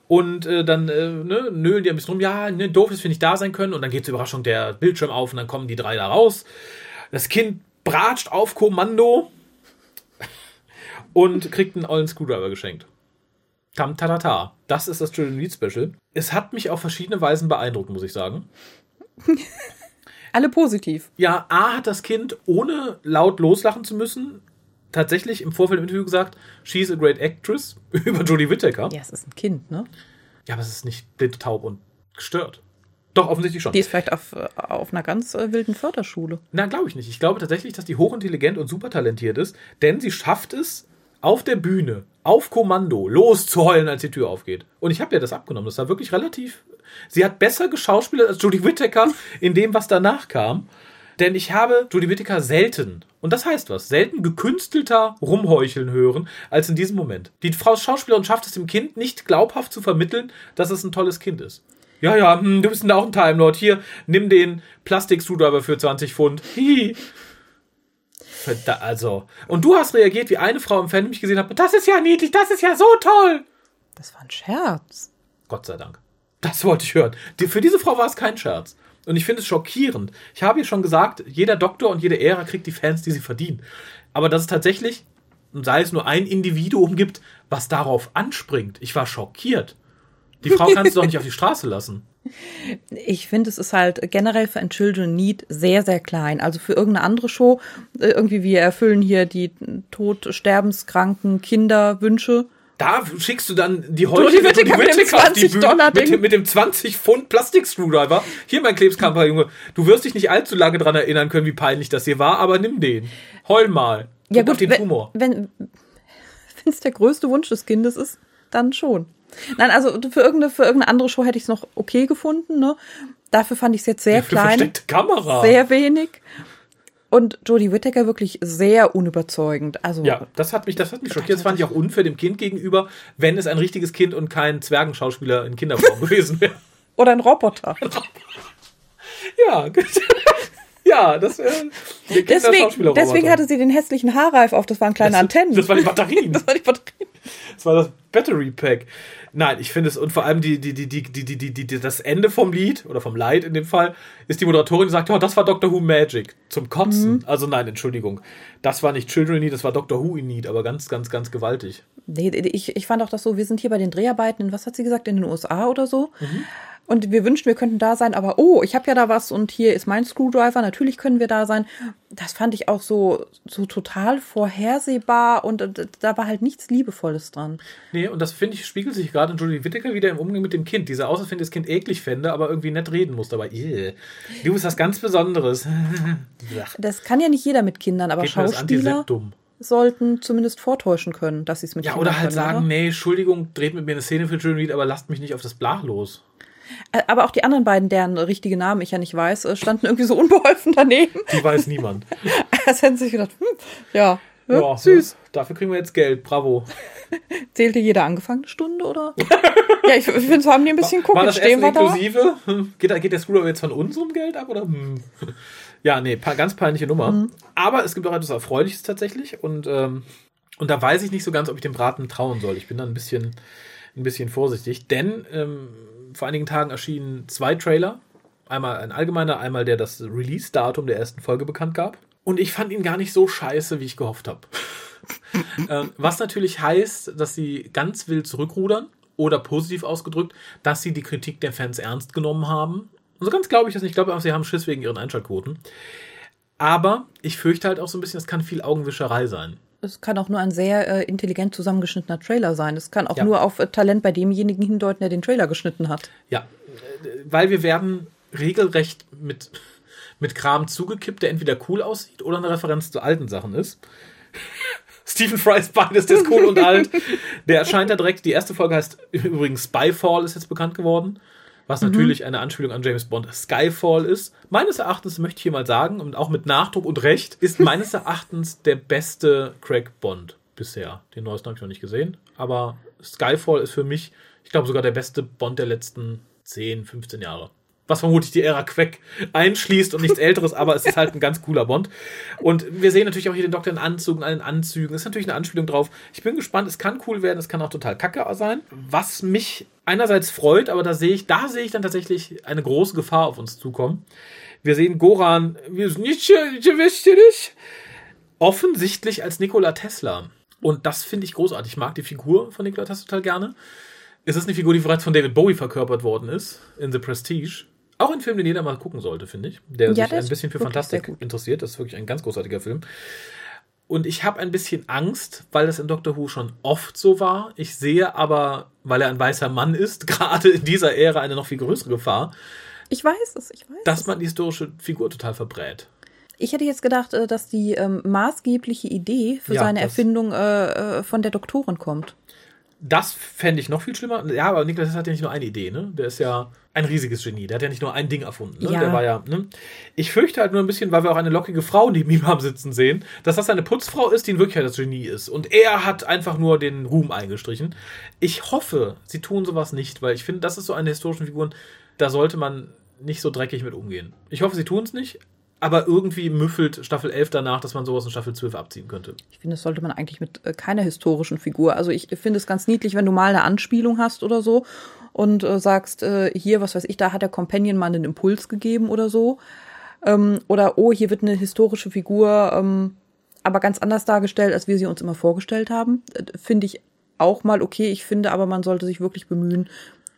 Speaker 1: Und äh, dann äh, ne, nölen die ein bisschen rum. Ja, ne, doof ist, wir nicht da sein können. Und dann geht zur Überraschung der Bildschirm auf und dann kommen die drei da raus. Das Kind bratscht auf Kommando und kriegt einen ollen Screwdriver geschenkt. Tam tatata. Das ist das Children Need Special. Es hat mich auf verschiedene Weisen beeindruckt, muss ich sagen.
Speaker 3: Alle positiv.
Speaker 1: Ja, A hat das Kind, ohne laut loslachen zu müssen, tatsächlich im Vorfeld im Interview gesagt, she's a great actress über Jodie Whittaker.
Speaker 3: Ja, es ist ein Kind, ne?
Speaker 1: Ja, aber es ist nicht blind, taub und gestört. Doch, offensichtlich schon.
Speaker 3: Die ist vielleicht auf, auf einer ganz äh, wilden Förderschule.
Speaker 1: Na, glaube ich nicht. Ich glaube tatsächlich, dass die hochintelligent und super talentiert ist, denn sie schafft es, auf der Bühne, auf Kommando, loszuheulen, als die Tür aufgeht. Und ich habe ja das abgenommen. Das war wirklich relativ. Sie hat besser geschauspielert als Jodie Whittaker in dem, was danach kam. Denn ich habe Jodie Whittaker selten, und das heißt was, selten gekünstelter rumheucheln hören, als in diesem Moment. Die Frau Schauspielerin schafft es dem Kind nicht glaubhaft zu vermitteln, dass es ein tolles Kind ist. Ja, ja, hm, du bist denn auch ein Time Lord. Hier, nimm den Plastik-Screwdriver für 20 Pfund. Hihi. Also. Und du hast reagiert, wie eine Frau im Fan mich gesehen hat. Das ist ja niedlich, das ist ja so toll.
Speaker 3: Das war ein Scherz.
Speaker 1: Gott sei Dank. Das wollte ich hören. Die, für diese Frau war es kein Scherz. Und ich finde es schockierend. Ich habe ja schon gesagt, jeder Doktor und jede Ära kriegt die Fans, die sie verdienen. Aber dass es tatsächlich, sei es nur ein Individuum gibt, was darauf anspringt. Ich war schockiert. Die Frau kannst du doch nicht auf die Straße lassen.
Speaker 3: Ich finde, es ist halt generell für ein Children Need sehr, sehr klein. Also für irgendeine andere Show, äh, irgendwie wir erfüllen hier die tot sterbenskranken Kinderwünsche.
Speaker 1: Da schickst du dann die
Speaker 3: Jodie
Speaker 1: Heuchel
Speaker 3: Whittaker mit dem 20 Dollar
Speaker 1: mit,
Speaker 3: Ding.
Speaker 1: dem- mit dem 20 Pfund Plastik-Screwdriver. Hier, mein Klebskamper, Junge. Du wirst dich nicht allzu lange dran erinnern können, wie peinlich das hier war, aber nimm den. Heul mal.
Speaker 3: Ja
Speaker 1: Guck
Speaker 3: gut,
Speaker 1: den
Speaker 3: wenn
Speaker 1: Tumor.
Speaker 3: wenn es der größte Wunsch des Kindes ist, dann schon. Nein, also für irgendeine, für irgendeine andere Show hätte ich es noch okay gefunden. Ne? Dafür fand ich es jetzt sehr
Speaker 1: Für
Speaker 3: klein,
Speaker 1: versteckte Kamera.
Speaker 3: sehr wenig. Und Jodie Whittaker wirklich sehr unüberzeugend. Also
Speaker 1: ja, das hat mich, das hat mich schockiert. Das fand ich auch unfair dem Kind gegenüber, wenn es ein richtiges Kind und kein Zwergenschauspieler in Kinderform gewesen wäre.
Speaker 3: oder ein Roboter.
Speaker 1: Ja, gut. ja, das wäre der
Speaker 3: Deswegen, deswegen hatte sie den hässlichen Haarreif auf. Das waren kleine
Speaker 1: das,
Speaker 3: Antennen.
Speaker 1: Das waren die Batterien.
Speaker 3: Das war die Batterie.
Speaker 1: Das war das Battery Pack. Nein, ich finde es, und vor allem die, die, die, die, die, die, die, die, das Ende vom Lied, oder vom Lied in dem Fall, ist die Moderatorin, die sagt, oh, das war Doctor Who Magic. Zum Kotzen. Also nein, Entschuldigung. Das war nicht Children in Need, das war Doctor Who in Need, aber ganz, ganz, ganz gewaltig.
Speaker 3: Nee, ich, ich fand auch das so, wir sind hier bei den Dreharbeiten in, was hat sie gesagt, in den USA oder so. Und wir wünschten, wir könnten da sein, aber oh, ich habe ja da was und hier ist mein Screwdriver, natürlich können wir da sein. Das fand ich auch so, so total vorhersehbar und da war halt nichts Liebevolles dran.
Speaker 1: Nee, und das finde ich, spiegelt sich gerade in Julie Whittaker wieder im Umgang mit dem Kind. Dieser wenn das Kind eklig fände, aber irgendwie nett reden muss dabei. Ih, Du bist was ganz Besonderes.
Speaker 3: Das kann ja nicht jeder mit Kindern, aber
Speaker 1: geht
Speaker 3: Schauspieler sollten zumindest vortäuschen können, dass sie es mit
Speaker 1: Ja, oder halt
Speaker 3: können,
Speaker 1: sagen,
Speaker 3: oder?
Speaker 1: nee, Entschuldigung, dreht mit mir eine Szene für in Need, aber lasst mich nicht auf das Blach los.
Speaker 3: Äh, Aber auch die anderen beiden, deren richtige Namen ich ja nicht weiß, äh, standen irgendwie so unbeholfen daneben.
Speaker 1: Die weiß niemand.
Speaker 3: Als hätten sie sich gedacht, hm, ja, Ja,
Speaker 1: Ja,
Speaker 3: süß.
Speaker 1: Dafür kriegen wir jetzt Geld. Bravo.
Speaker 3: Zählte jede angefangene Stunde, oder? ja, ich, ich finde, so haben die ein bisschen
Speaker 1: War
Speaker 3: gucken.
Speaker 1: das
Speaker 3: Stehen
Speaker 1: Essen
Speaker 3: da?
Speaker 1: inklusive? Hm. Geht, da- geht der Screwdriver jetzt von unserem Geld ab? Oder? Hm. Ja, nee, ganz peinliche Nummer.
Speaker 3: Mhm.
Speaker 1: Aber es gibt auch etwas Erfreuliches tatsächlich. Und, ähm, und da weiß ich nicht so ganz, ob ich dem Braten trauen soll. Ich bin da ein bisschen, ein bisschen vorsichtig. Denn ähm, vor einigen Tagen erschienen zwei Trailer. Einmal ein allgemeiner, einmal der das Release-Datum der ersten Folge bekannt gab. Und ich fand ihn gar nicht so scheiße, wie ich gehofft habe. Ähm, was natürlich heißt, dass sie ganz wild zurückrudern oder positiv ausgedrückt, dass sie die Kritik der Fans ernst genommen haben. So ganz glaube ich das nicht. Ich glaube auch, sie haben Schiss wegen ihren Einschaltquoten. Aber ich fürchte halt auch so ein bisschen, es kann viel Augenwischerei sein.
Speaker 3: Es kann auch nur ein sehr äh, intelligent zusammengeschnittener Trailer sein. Es kann auch
Speaker 1: Ja.
Speaker 3: nur auf äh, Talent bei demjenigen hindeuten, der den Trailer geschnitten hat.
Speaker 1: Ja, äh, weil wir werden regelrecht mit, mit Kram zugekippt, der entweder cool aussieht oder eine Referenz zu alten Sachen ist. Stephen Fry ist beides, der ist cool und alt. Der erscheint da direkt. Die erste Folge heißt übrigens Spyfall, ist jetzt bekannt geworden. Was natürlich eine Anspielung an James Bond Skyfall ist. Meines Erachtens möchte ich hier mal sagen, und auch mit Nachdruck und Recht, ist meines Erachtens der beste Craig Bond bisher. Den neuesten habe ich noch nicht gesehen. Aber Skyfall ist für mich, ich glaube, sogar der beste Bond der letzten 10, 15 Jahre. Was vermutlich die Ära Quack einschließt und nichts Älteres, aber es ist halt ein ganz cooler Bond. Und wir sehen natürlich auch hier den Doktor in Anzügen, allen Anzügen. Es ist natürlich eine Anspielung drauf. Ich bin gespannt, es kann cool werden, es kann auch total kacke sein. Was mich einerseits freut, aber da sehe ich, da sehe ich dann tatsächlich eine große Gefahr auf uns zukommen. Wir sehen Goran, wir sind nicht, wisst ihr nicht, offensichtlich als Nikola Tesla. Und das finde ich großartig. Ich mag die Figur von Nikola Tesla total gerne. Es ist eine Figur, die bereits von David Bowie verkörpert worden ist, in The Prestige. Auch ein Film, den jeder mal gucken sollte, finde ich. Der
Speaker 3: Ja,
Speaker 1: sich ein bisschen für Fantastik interessiert. Das ist wirklich ein ganz großartiger Film. Und ich habe ein bisschen Angst, weil das in Doctor Who schon oft so war. Ich sehe aber, weil er ein weißer Mann ist, gerade in dieser Ära eine noch viel größere Gefahr,
Speaker 3: Ich weiß es, ich weiß
Speaker 1: dass man die historische Figur total verbrät.
Speaker 3: Ich hätte jetzt gedacht, äh, dass die ähm, maßgebliche Idee für
Speaker 1: Ja,
Speaker 3: seine Erfindung äh, äh, von der Doktorin kommt.
Speaker 1: Das fände ich noch viel schlimmer. Ja, aber Niklas hat ja nicht nur eine Idee, ne? Der ist ja ein riesiges Genie. Der hat ja nicht nur ein Ding erfunden. Ne?
Speaker 3: Ja.
Speaker 1: Der war ja, ne? Ich fürchte halt nur ein bisschen, weil wir auch eine lockige Frau neben ihm haben sitzen sehen, dass das eine Putzfrau ist, die in Wirklichkeit das Genie ist. Und er hat einfach nur den Ruhm eingestrichen. Ich hoffe, sie tun sowas nicht, weil ich finde, das ist so eine historische Figur, da sollte man nicht so dreckig mit umgehen. Ich hoffe, sie tun es nicht, aber irgendwie müffelt Staffel 11 danach, dass man sowas in Staffel 12 abziehen könnte.
Speaker 3: Ich finde, das sollte man eigentlich mit äh, keiner historischen Figur. Also ich finde es ganz niedlich, wenn du mal eine Anspielung hast oder so und äh, sagst, äh, hier, was weiß ich, da hat der Companion mal einen Impuls gegeben oder so. Ähm, oder, oh, hier wird eine historische Figur ähm, aber ganz anders dargestellt, als wir sie uns immer vorgestellt haben. Äh, finde ich auch mal okay. Ich finde aber, man sollte sich wirklich bemühen,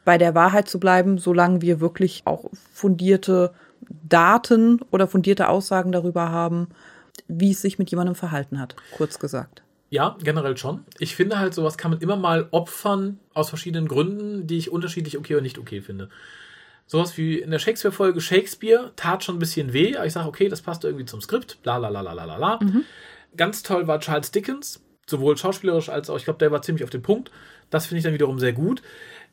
Speaker 3: bei der Wahrheit zu bleiben, solange wir wirklich auch fundierte Daten oder fundierte Aussagen darüber haben, wie es sich mit jemandem verhalten hat, kurz gesagt.
Speaker 1: Ja, generell schon. Ich finde halt, sowas kann man immer mal opfern aus verschiedenen Gründen, die ich unterschiedlich okay oder nicht okay finde. Sowas wie in der Shakespeare-Folge Shakespeare tat schon ein bisschen weh, aber ich sage, okay, das passt irgendwie zum Skript, bla bla bla bla bla bla. Ganz toll war Charles Dickens, sowohl schauspielerisch als auch, ich glaube, der war ziemlich auf den Punkt. Das finde ich dann wiederum sehr gut.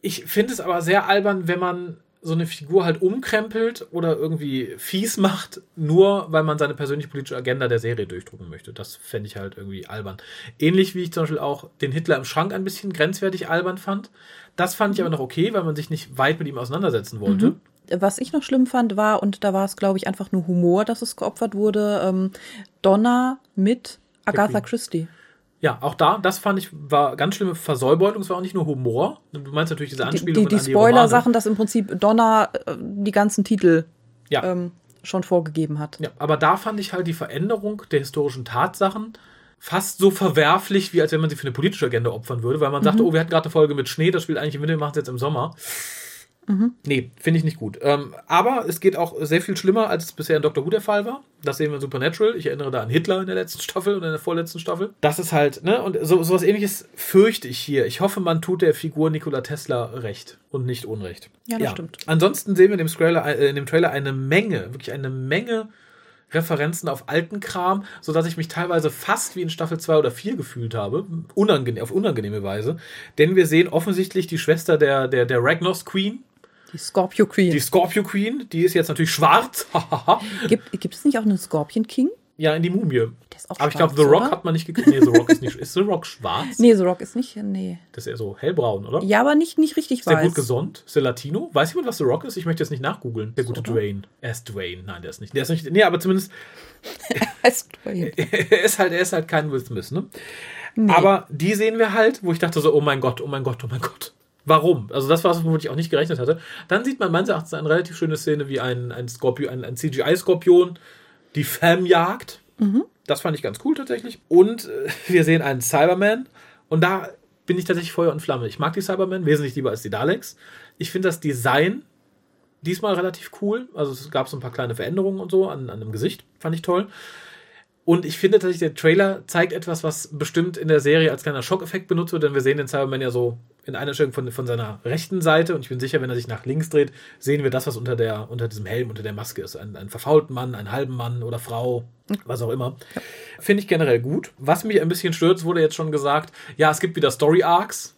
Speaker 1: Ich finde es aber sehr albern, wenn man so eine Figur halt umkrempelt oder irgendwie fies macht, nur weil man seine persönliche politische Agenda der Serie durchdrücken möchte. Das fände ich halt irgendwie albern. Ähnlich wie ich zum Beispiel auch den Hitler im Schrank ein bisschen grenzwertig albern fand. Das fand ich aber noch okay, weil man sich nicht weit mit ihm auseinandersetzen wollte.
Speaker 3: Was ich noch schlimm fand, war, und da war es, glaube ich, einfach nur Humor, dass es geopfert wurde, ähm, Donna mit Agatha. Christie.
Speaker 1: Ja, auch da, das fand ich, war ganz schlimme Versäubeutung. Es war auch nicht nur Humor. Du meinst natürlich diese
Speaker 3: Die,
Speaker 1: Anspielungen
Speaker 3: die, die
Speaker 1: die.
Speaker 3: Spoiler-Sachen, dass im Prinzip Donna äh, die ganzen Titel
Speaker 1: Ja.
Speaker 3: ähm, schon vorgegeben hat.
Speaker 1: Ja, aber da fand ich halt die Veränderung der historischen Tatsachen fast so verwerflich, wie als wenn man sie für eine politische Agenda opfern würde, weil man sagte, oh, wir hatten gerade eine Folge mit Schnee, das spielt eigentlich im Winter, wir machen es jetzt im Sommer. Nee, finde ich nicht gut. Ähm, aber es geht auch sehr viel schlimmer, als es bisher in Doctor Who der Fall war. Das sehen wir in Supernatural. Ich erinnere da an Hitler in der letzten Staffel oder in der vorletzten Staffel. Das ist halt, ne, und so, sowas ähnliches fürchte ich hier. Ich hoffe, man tut der Figur Nikola Tesla recht und nicht Unrecht.
Speaker 3: Ja, das stimmt.
Speaker 1: Ansonsten sehen wir in dem, Trailer, äh, in dem Trailer eine Menge, wirklich eine Menge Referenzen auf alten Kram, sodass ich mich teilweise fast wie in Staffel 2 oder 4 gefühlt habe. Unangene auf unangenehme Weise. Denn wir sehen offensichtlich die Schwester der, der, der Ragnos Queen,
Speaker 3: Die Scorpio Queen.
Speaker 1: die Scorpio Queen, die ist jetzt natürlich schwarz.
Speaker 3: gibt, es nicht auch einen Scorpion King?
Speaker 1: Ja, in die Mumie.
Speaker 3: Der ist auch
Speaker 1: Aber ich glaube, The Rock
Speaker 3: oder?
Speaker 1: hat man nicht gekriegt. Nee, The Rock ist nicht. Ist The Rock schwarz?
Speaker 3: Nee, The Rock ist nicht, nee.
Speaker 1: Das ist eher so hellbraun, oder?
Speaker 3: Ja, aber nicht, nicht richtig
Speaker 1: Ist der
Speaker 3: weiß.
Speaker 1: gut gesund? Ist der Latino? Weiß jemand, was The Rock ist? Ich möchte jetzt nicht nachgoogeln. Der gute
Speaker 3: oder?
Speaker 1: Dwayne. Er ist Dwayne. Nein, der ist nicht. Der ist nicht. Nee, aber zumindest.
Speaker 3: Heißt Dwayne.
Speaker 1: er ist halt, er ist halt kein Will Smith, ne? Aber die sehen wir halt, wo ich dachte so, oh mein Gott, oh mein Gott, oh mein Gott. Warum? Also das war was, womit ich auch nicht gerechnet hatte. Dann sieht man meines Erachtens eine relativ schöne Szene, wie ein, ein, Skorpion, ein, ein CGI-Skorpion die Fam jagt. Das fand ich ganz cool tatsächlich. Und äh, wir sehen einen Cyberman. Und da bin ich tatsächlich Feuer und Flamme. Ich mag die Cybermen wesentlich lieber als die Daleks. Ich finde das Design diesmal relativ cool. Also es gab so ein paar kleine Veränderungen und so an, an dem Gesicht. Fand ich toll. Und ich finde tatsächlich, der Trailer zeigt etwas, was bestimmt in der Serie als kleiner Schockeffekt benutzt wird, denn wir sehen den Cyberman ja so in einer Stellung von, von seiner rechten Seite und ich bin sicher, wenn er sich nach links dreht, sehen wir das, was unter, der, unter diesem Helm, unter der Maske ist. Ein, einen verfaulten Mann, einen halben Mann oder Frau, was auch immer. Finde ich generell gut. Was mich ein bisschen stört, wurde jetzt schon gesagt, ja, es gibt wieder Story Arcs.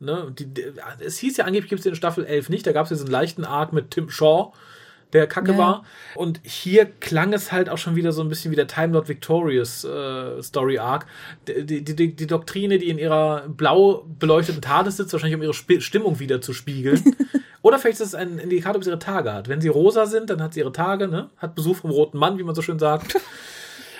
Speaker 1: Ne? Die, die, es hieß ja angeblich gibt es in Staffel 11 nicht, da gab es diesen leichten Arc mit Tim Shaw, der kacke
Speaker 3: Ja.
Speaker 1: war. Und hier klang es halt auch schon wieder so ein bisschen wie der Time Lord Victorious äh, Story Arc. Die, die, die, die Doktrine, die in ihrer blau beleuchteten TARDIS sitzt, wahrscheinlich um ihre Sp Stimmung wieder zu spiegeln. Oder vielleicht ist es ein Indikator, ob sie ihre Tage hat. Wenn sie rosa sind, dann hat sie ihre Tage, ne? Hat Besuch vom roten Mann, wie man so schön sagt.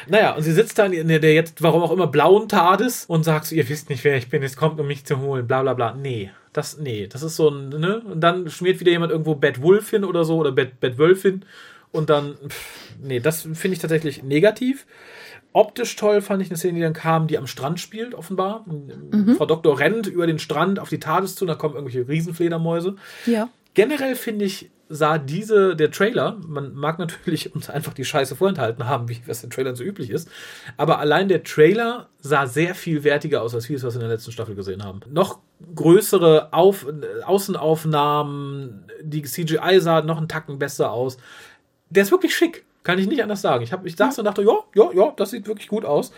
Speaker 1: Naja, und sie sitzt da in der der jetzt, warum auch immer, blauen TARDIS und sagt so, ihr wisst nicht, wer ich bin, es kommt, um mich zu holen, bla bla bla. Nee, das, nee, das ist so ein, ne? Und dann schmiert wieder jemand irgendwo Bad Wolf hin oder so, oder Bad, Bad Wölfin. Und dann, pff, nee, das finde ich tatsächlich negativ. Optisch toll fand ich eine Szene, die dann kam, die am Strand spielt, offenbar. Frau Doktor rennt über den Strand auf die TARDIS zu, da kommen irgendwelche Riesenfledermäuse.
Speaker 3: Ja.
Speaker 1: Generell finde ich, sah diese, der Trailer, man mag natürlich uns einfach die Scheiße vorenthalten haben, wie was in Trailern so üblich ist, aber allein der Trailer sah sehr viel wertiger aus als vieles, was wir in der letzten Staffel gesehen haben. Noch größere Auf, Außenaufnahmen, die CGI sah noch einen Tacken besser aus. Der ist wirklich schick, kann ich nicht anders sagen. Ich, hab, ich saß und dachte, ja, ja, ja, das sieht wirklich gut aus.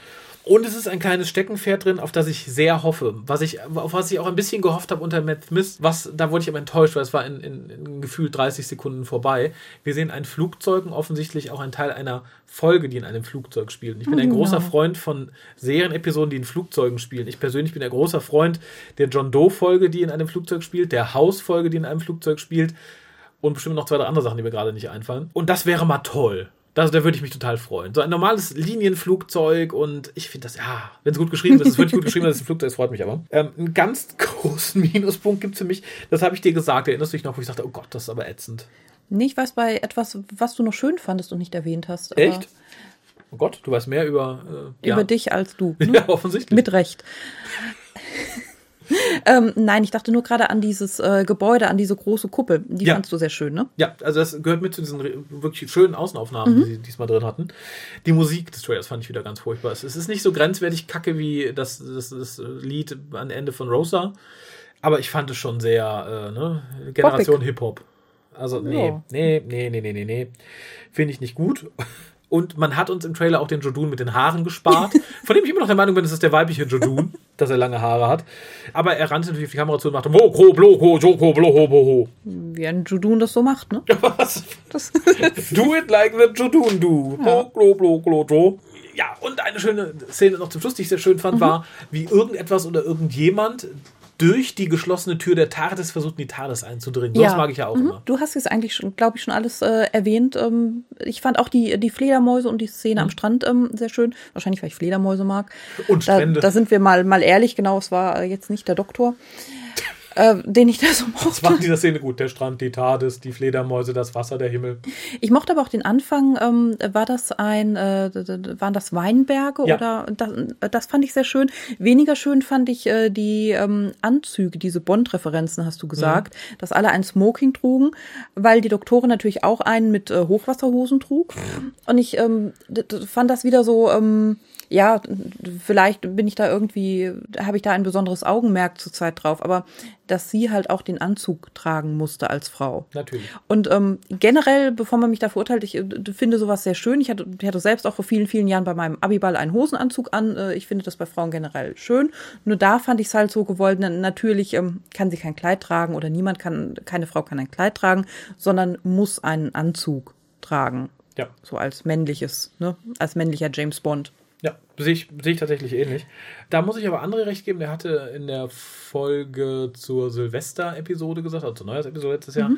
Speaker 1: Und es ist ein kleines Steckenpferd drin, auf das ich sehr hoffe. Was ich, auf was ich auch ein bisschen gehofft habe unter Matt Smith, was, da wurde ich aber enttäuscht, weil es war in, in, in gefühlt 30 Sekunden vorbei. Wir sehen ein Flugzeug und offensichtlich auch ein Teil einer Folge, die in einem Flugzeug spielt. Und ich bin ein großer Freund von Serienepisoden, die in Flugzeugen spielen. Ich persönlich bin ein großer Freund der John Doe-Folge, die in einem Flugzeug spielt, der House-Folge, die in einem Flugzeug spielt und bestimmt noch zwei, drei andere Sachen, die mir gerade nicht einfallen. Und das wäre mal toll. Das, da würde ich mich total freuen. So ein normales Linienflugzeug und ich finde das, ja, wenn es gut geschrieben ist, es ist wirklich gut geschrieben, das ist ein Flugzeug, das freut mich aber. Ähm, einen ganz großen Minuspunkt gibt es für mich, das habe ich dir gesagt, erinnerst du dich noch, wo ich sagte, oh Gott, das ist aber ätzend.
Speaker 3: Nee, ich weiß bei etwas, was du noch schön fandest und nicht erwähnt hast.
Speaker 1: Echt? Oh Gott, du weißt mehr über, äh,
Speaker 3: Über
Speaker 1: ja.
Speaker 3: dich als du. Ne?
Speaker 1: Ja, offensichtlich.
Speaker 3: Mit Recht. ähm, nein, ich dachte nur gerade an dieses äh, Gebäude, an diese große Kuppel. Die
Speaker 1: Ja.
Speaker 3: fandst du sehr schön, ne?
Speaker 1: Ja, also das gehört mit zu diesen wirklich schönen Außenaufnahmen, die sie diesmal drin hatten. Die Musik des Trailers fand ich wieder ganz furchtbar. Es ist nicht so grenzwertig kacke wie das, das, das Lied am Ende von Rosa, aber ich fand es schon sehr, äh, ne, Generation Hip-Hop. Also, nee,
Speaker 3: Ja.
Speaker 1: nee, nee, nee, nee, nee, nee. Finde ich nicht gut. Und man hat uns im Trailer auch den Jodun mit den Haaren gespart, von dem ich immer noch der Meinung bin, das ist der weibliche Jodun, dass er lange Haare hat. Aber er rannte natürlich auf die Kamera zu und machte Moko, Bloko, Joko, Bloho, Boho.
Speaker 3: Wie ein Judun das so macht, ne?
Speaker 1: Was? Do it like the Jodun do. Blo, blo, blo, blo, blo. Ja, und eine schöne Szene noch zum Schluss, die ich sehr schön fand, war, wie irgendetwas oder irgendjemand durch die geschlossene Tür der TARDIS versucht, in die TARDIS einzudringen. Das mag ich ja auch
Speaker 3: Mhm.
Speaker 1: immer.
Speaker 3: Du hast jetzt eigentlich, schon, glaube ich, schon alles äh, erwähnt. Ähm, ich fand auch die, die Fledermäuse und die Szene am Strand ähm, sehr schön. Wahrscheinlich, weil ich Fledermäuse mag.
Speaker 1: Mhm. Und
Speaker 3: Da,
Speaker 1: Strände.
Speaker 3: da sind wir mal, mal ehrlich, genau, es war äh, jetzt nicht der Doktor, äh, den ich da so
Speaker 1: Das
Speaker 3: mochte.
Speaker 1: war in dieser Szene gut. Der Strand, die TARDIS, die Fledermäuse, das Wasser, der Himmel.
Speaker 3: Ich mochte aber auch den Anfang. Ähm, war das ein, äh, waren das Weinberge
Speaker 1: Ja.
Speaker 3: oder das, das fand ich sehr schön. Weniger schön fand ich äh, die ähm, Anzüge, diese Bond-Referenzen, hast du gesagt, dass alle ein Smoking trugen, weil die Doktorin natürlich auch einen mit äh, Hochwasserhosen trug. Und ich ähm, fand das wieder so. Ähm, ja, vielleicht bin ich da irgendwie, habe ich da ein besonderes Augenmerk zurzeit drauf, aber dass sie halt auch den Anzug tragen musste als Frau.
Speaker 1: Natürlich.
Speaker 3: Und ähm, generell, bevor man mich da verurteilt, ich äh, finde sowas sehr schön. Ich hatte, ich hatte selbst auch vor vielen, vielen Jahren bei meinem Abiball einen Hosenanzug an. Äh, ich finde das bei Frauen generell schön. Nur da fand ich es halt so gewollt. na- Natürlich ähm, kann sie kein Kleid tragen oder niemand kann, keine Frau kann ein Kleid tragen, sondern muss einen Anzug tragen.
Speaker 1: Ja.
Speaker 3: So als männliches, ne? Als männlicher James Bond.
Speaker 1: Ja, sehe ich, sehe ich tatsächlich ähnlich. Da muss ich aber André recht geben, der hatte in der Folge zur Silvester-Episode gesagt, also zur Neujahrsepisode letztes Jahr,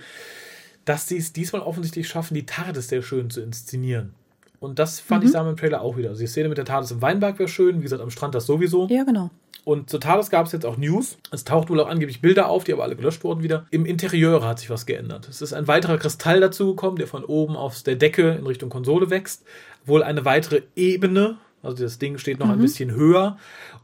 Speaker 1: dass sie es diesmal offensichtlich schaffen, die TARDIS sehr schön zu inszenieren. Und das fand ich damals im Trailer auch wieder. Also die Szene mit der TARDIS im Weinberg wäre schön, wie gesagt, am Strand das sowieso.
Speaker 3: Ja, genau.
Speaker 1: Und zur TARDIS gab es jetzt auch News. Es taucht wohl auch angeblich Bilder auf, die aber alle gelöscht wurden wieder. Im Interieur hat sich was geändert. Es ist ein weiterer Kristall dazugekommen, der von oben aus der Decke in Richtung Konsole wächst. Wohl eine weitere Ebene, also das Ding steht noch ein bisschen höher.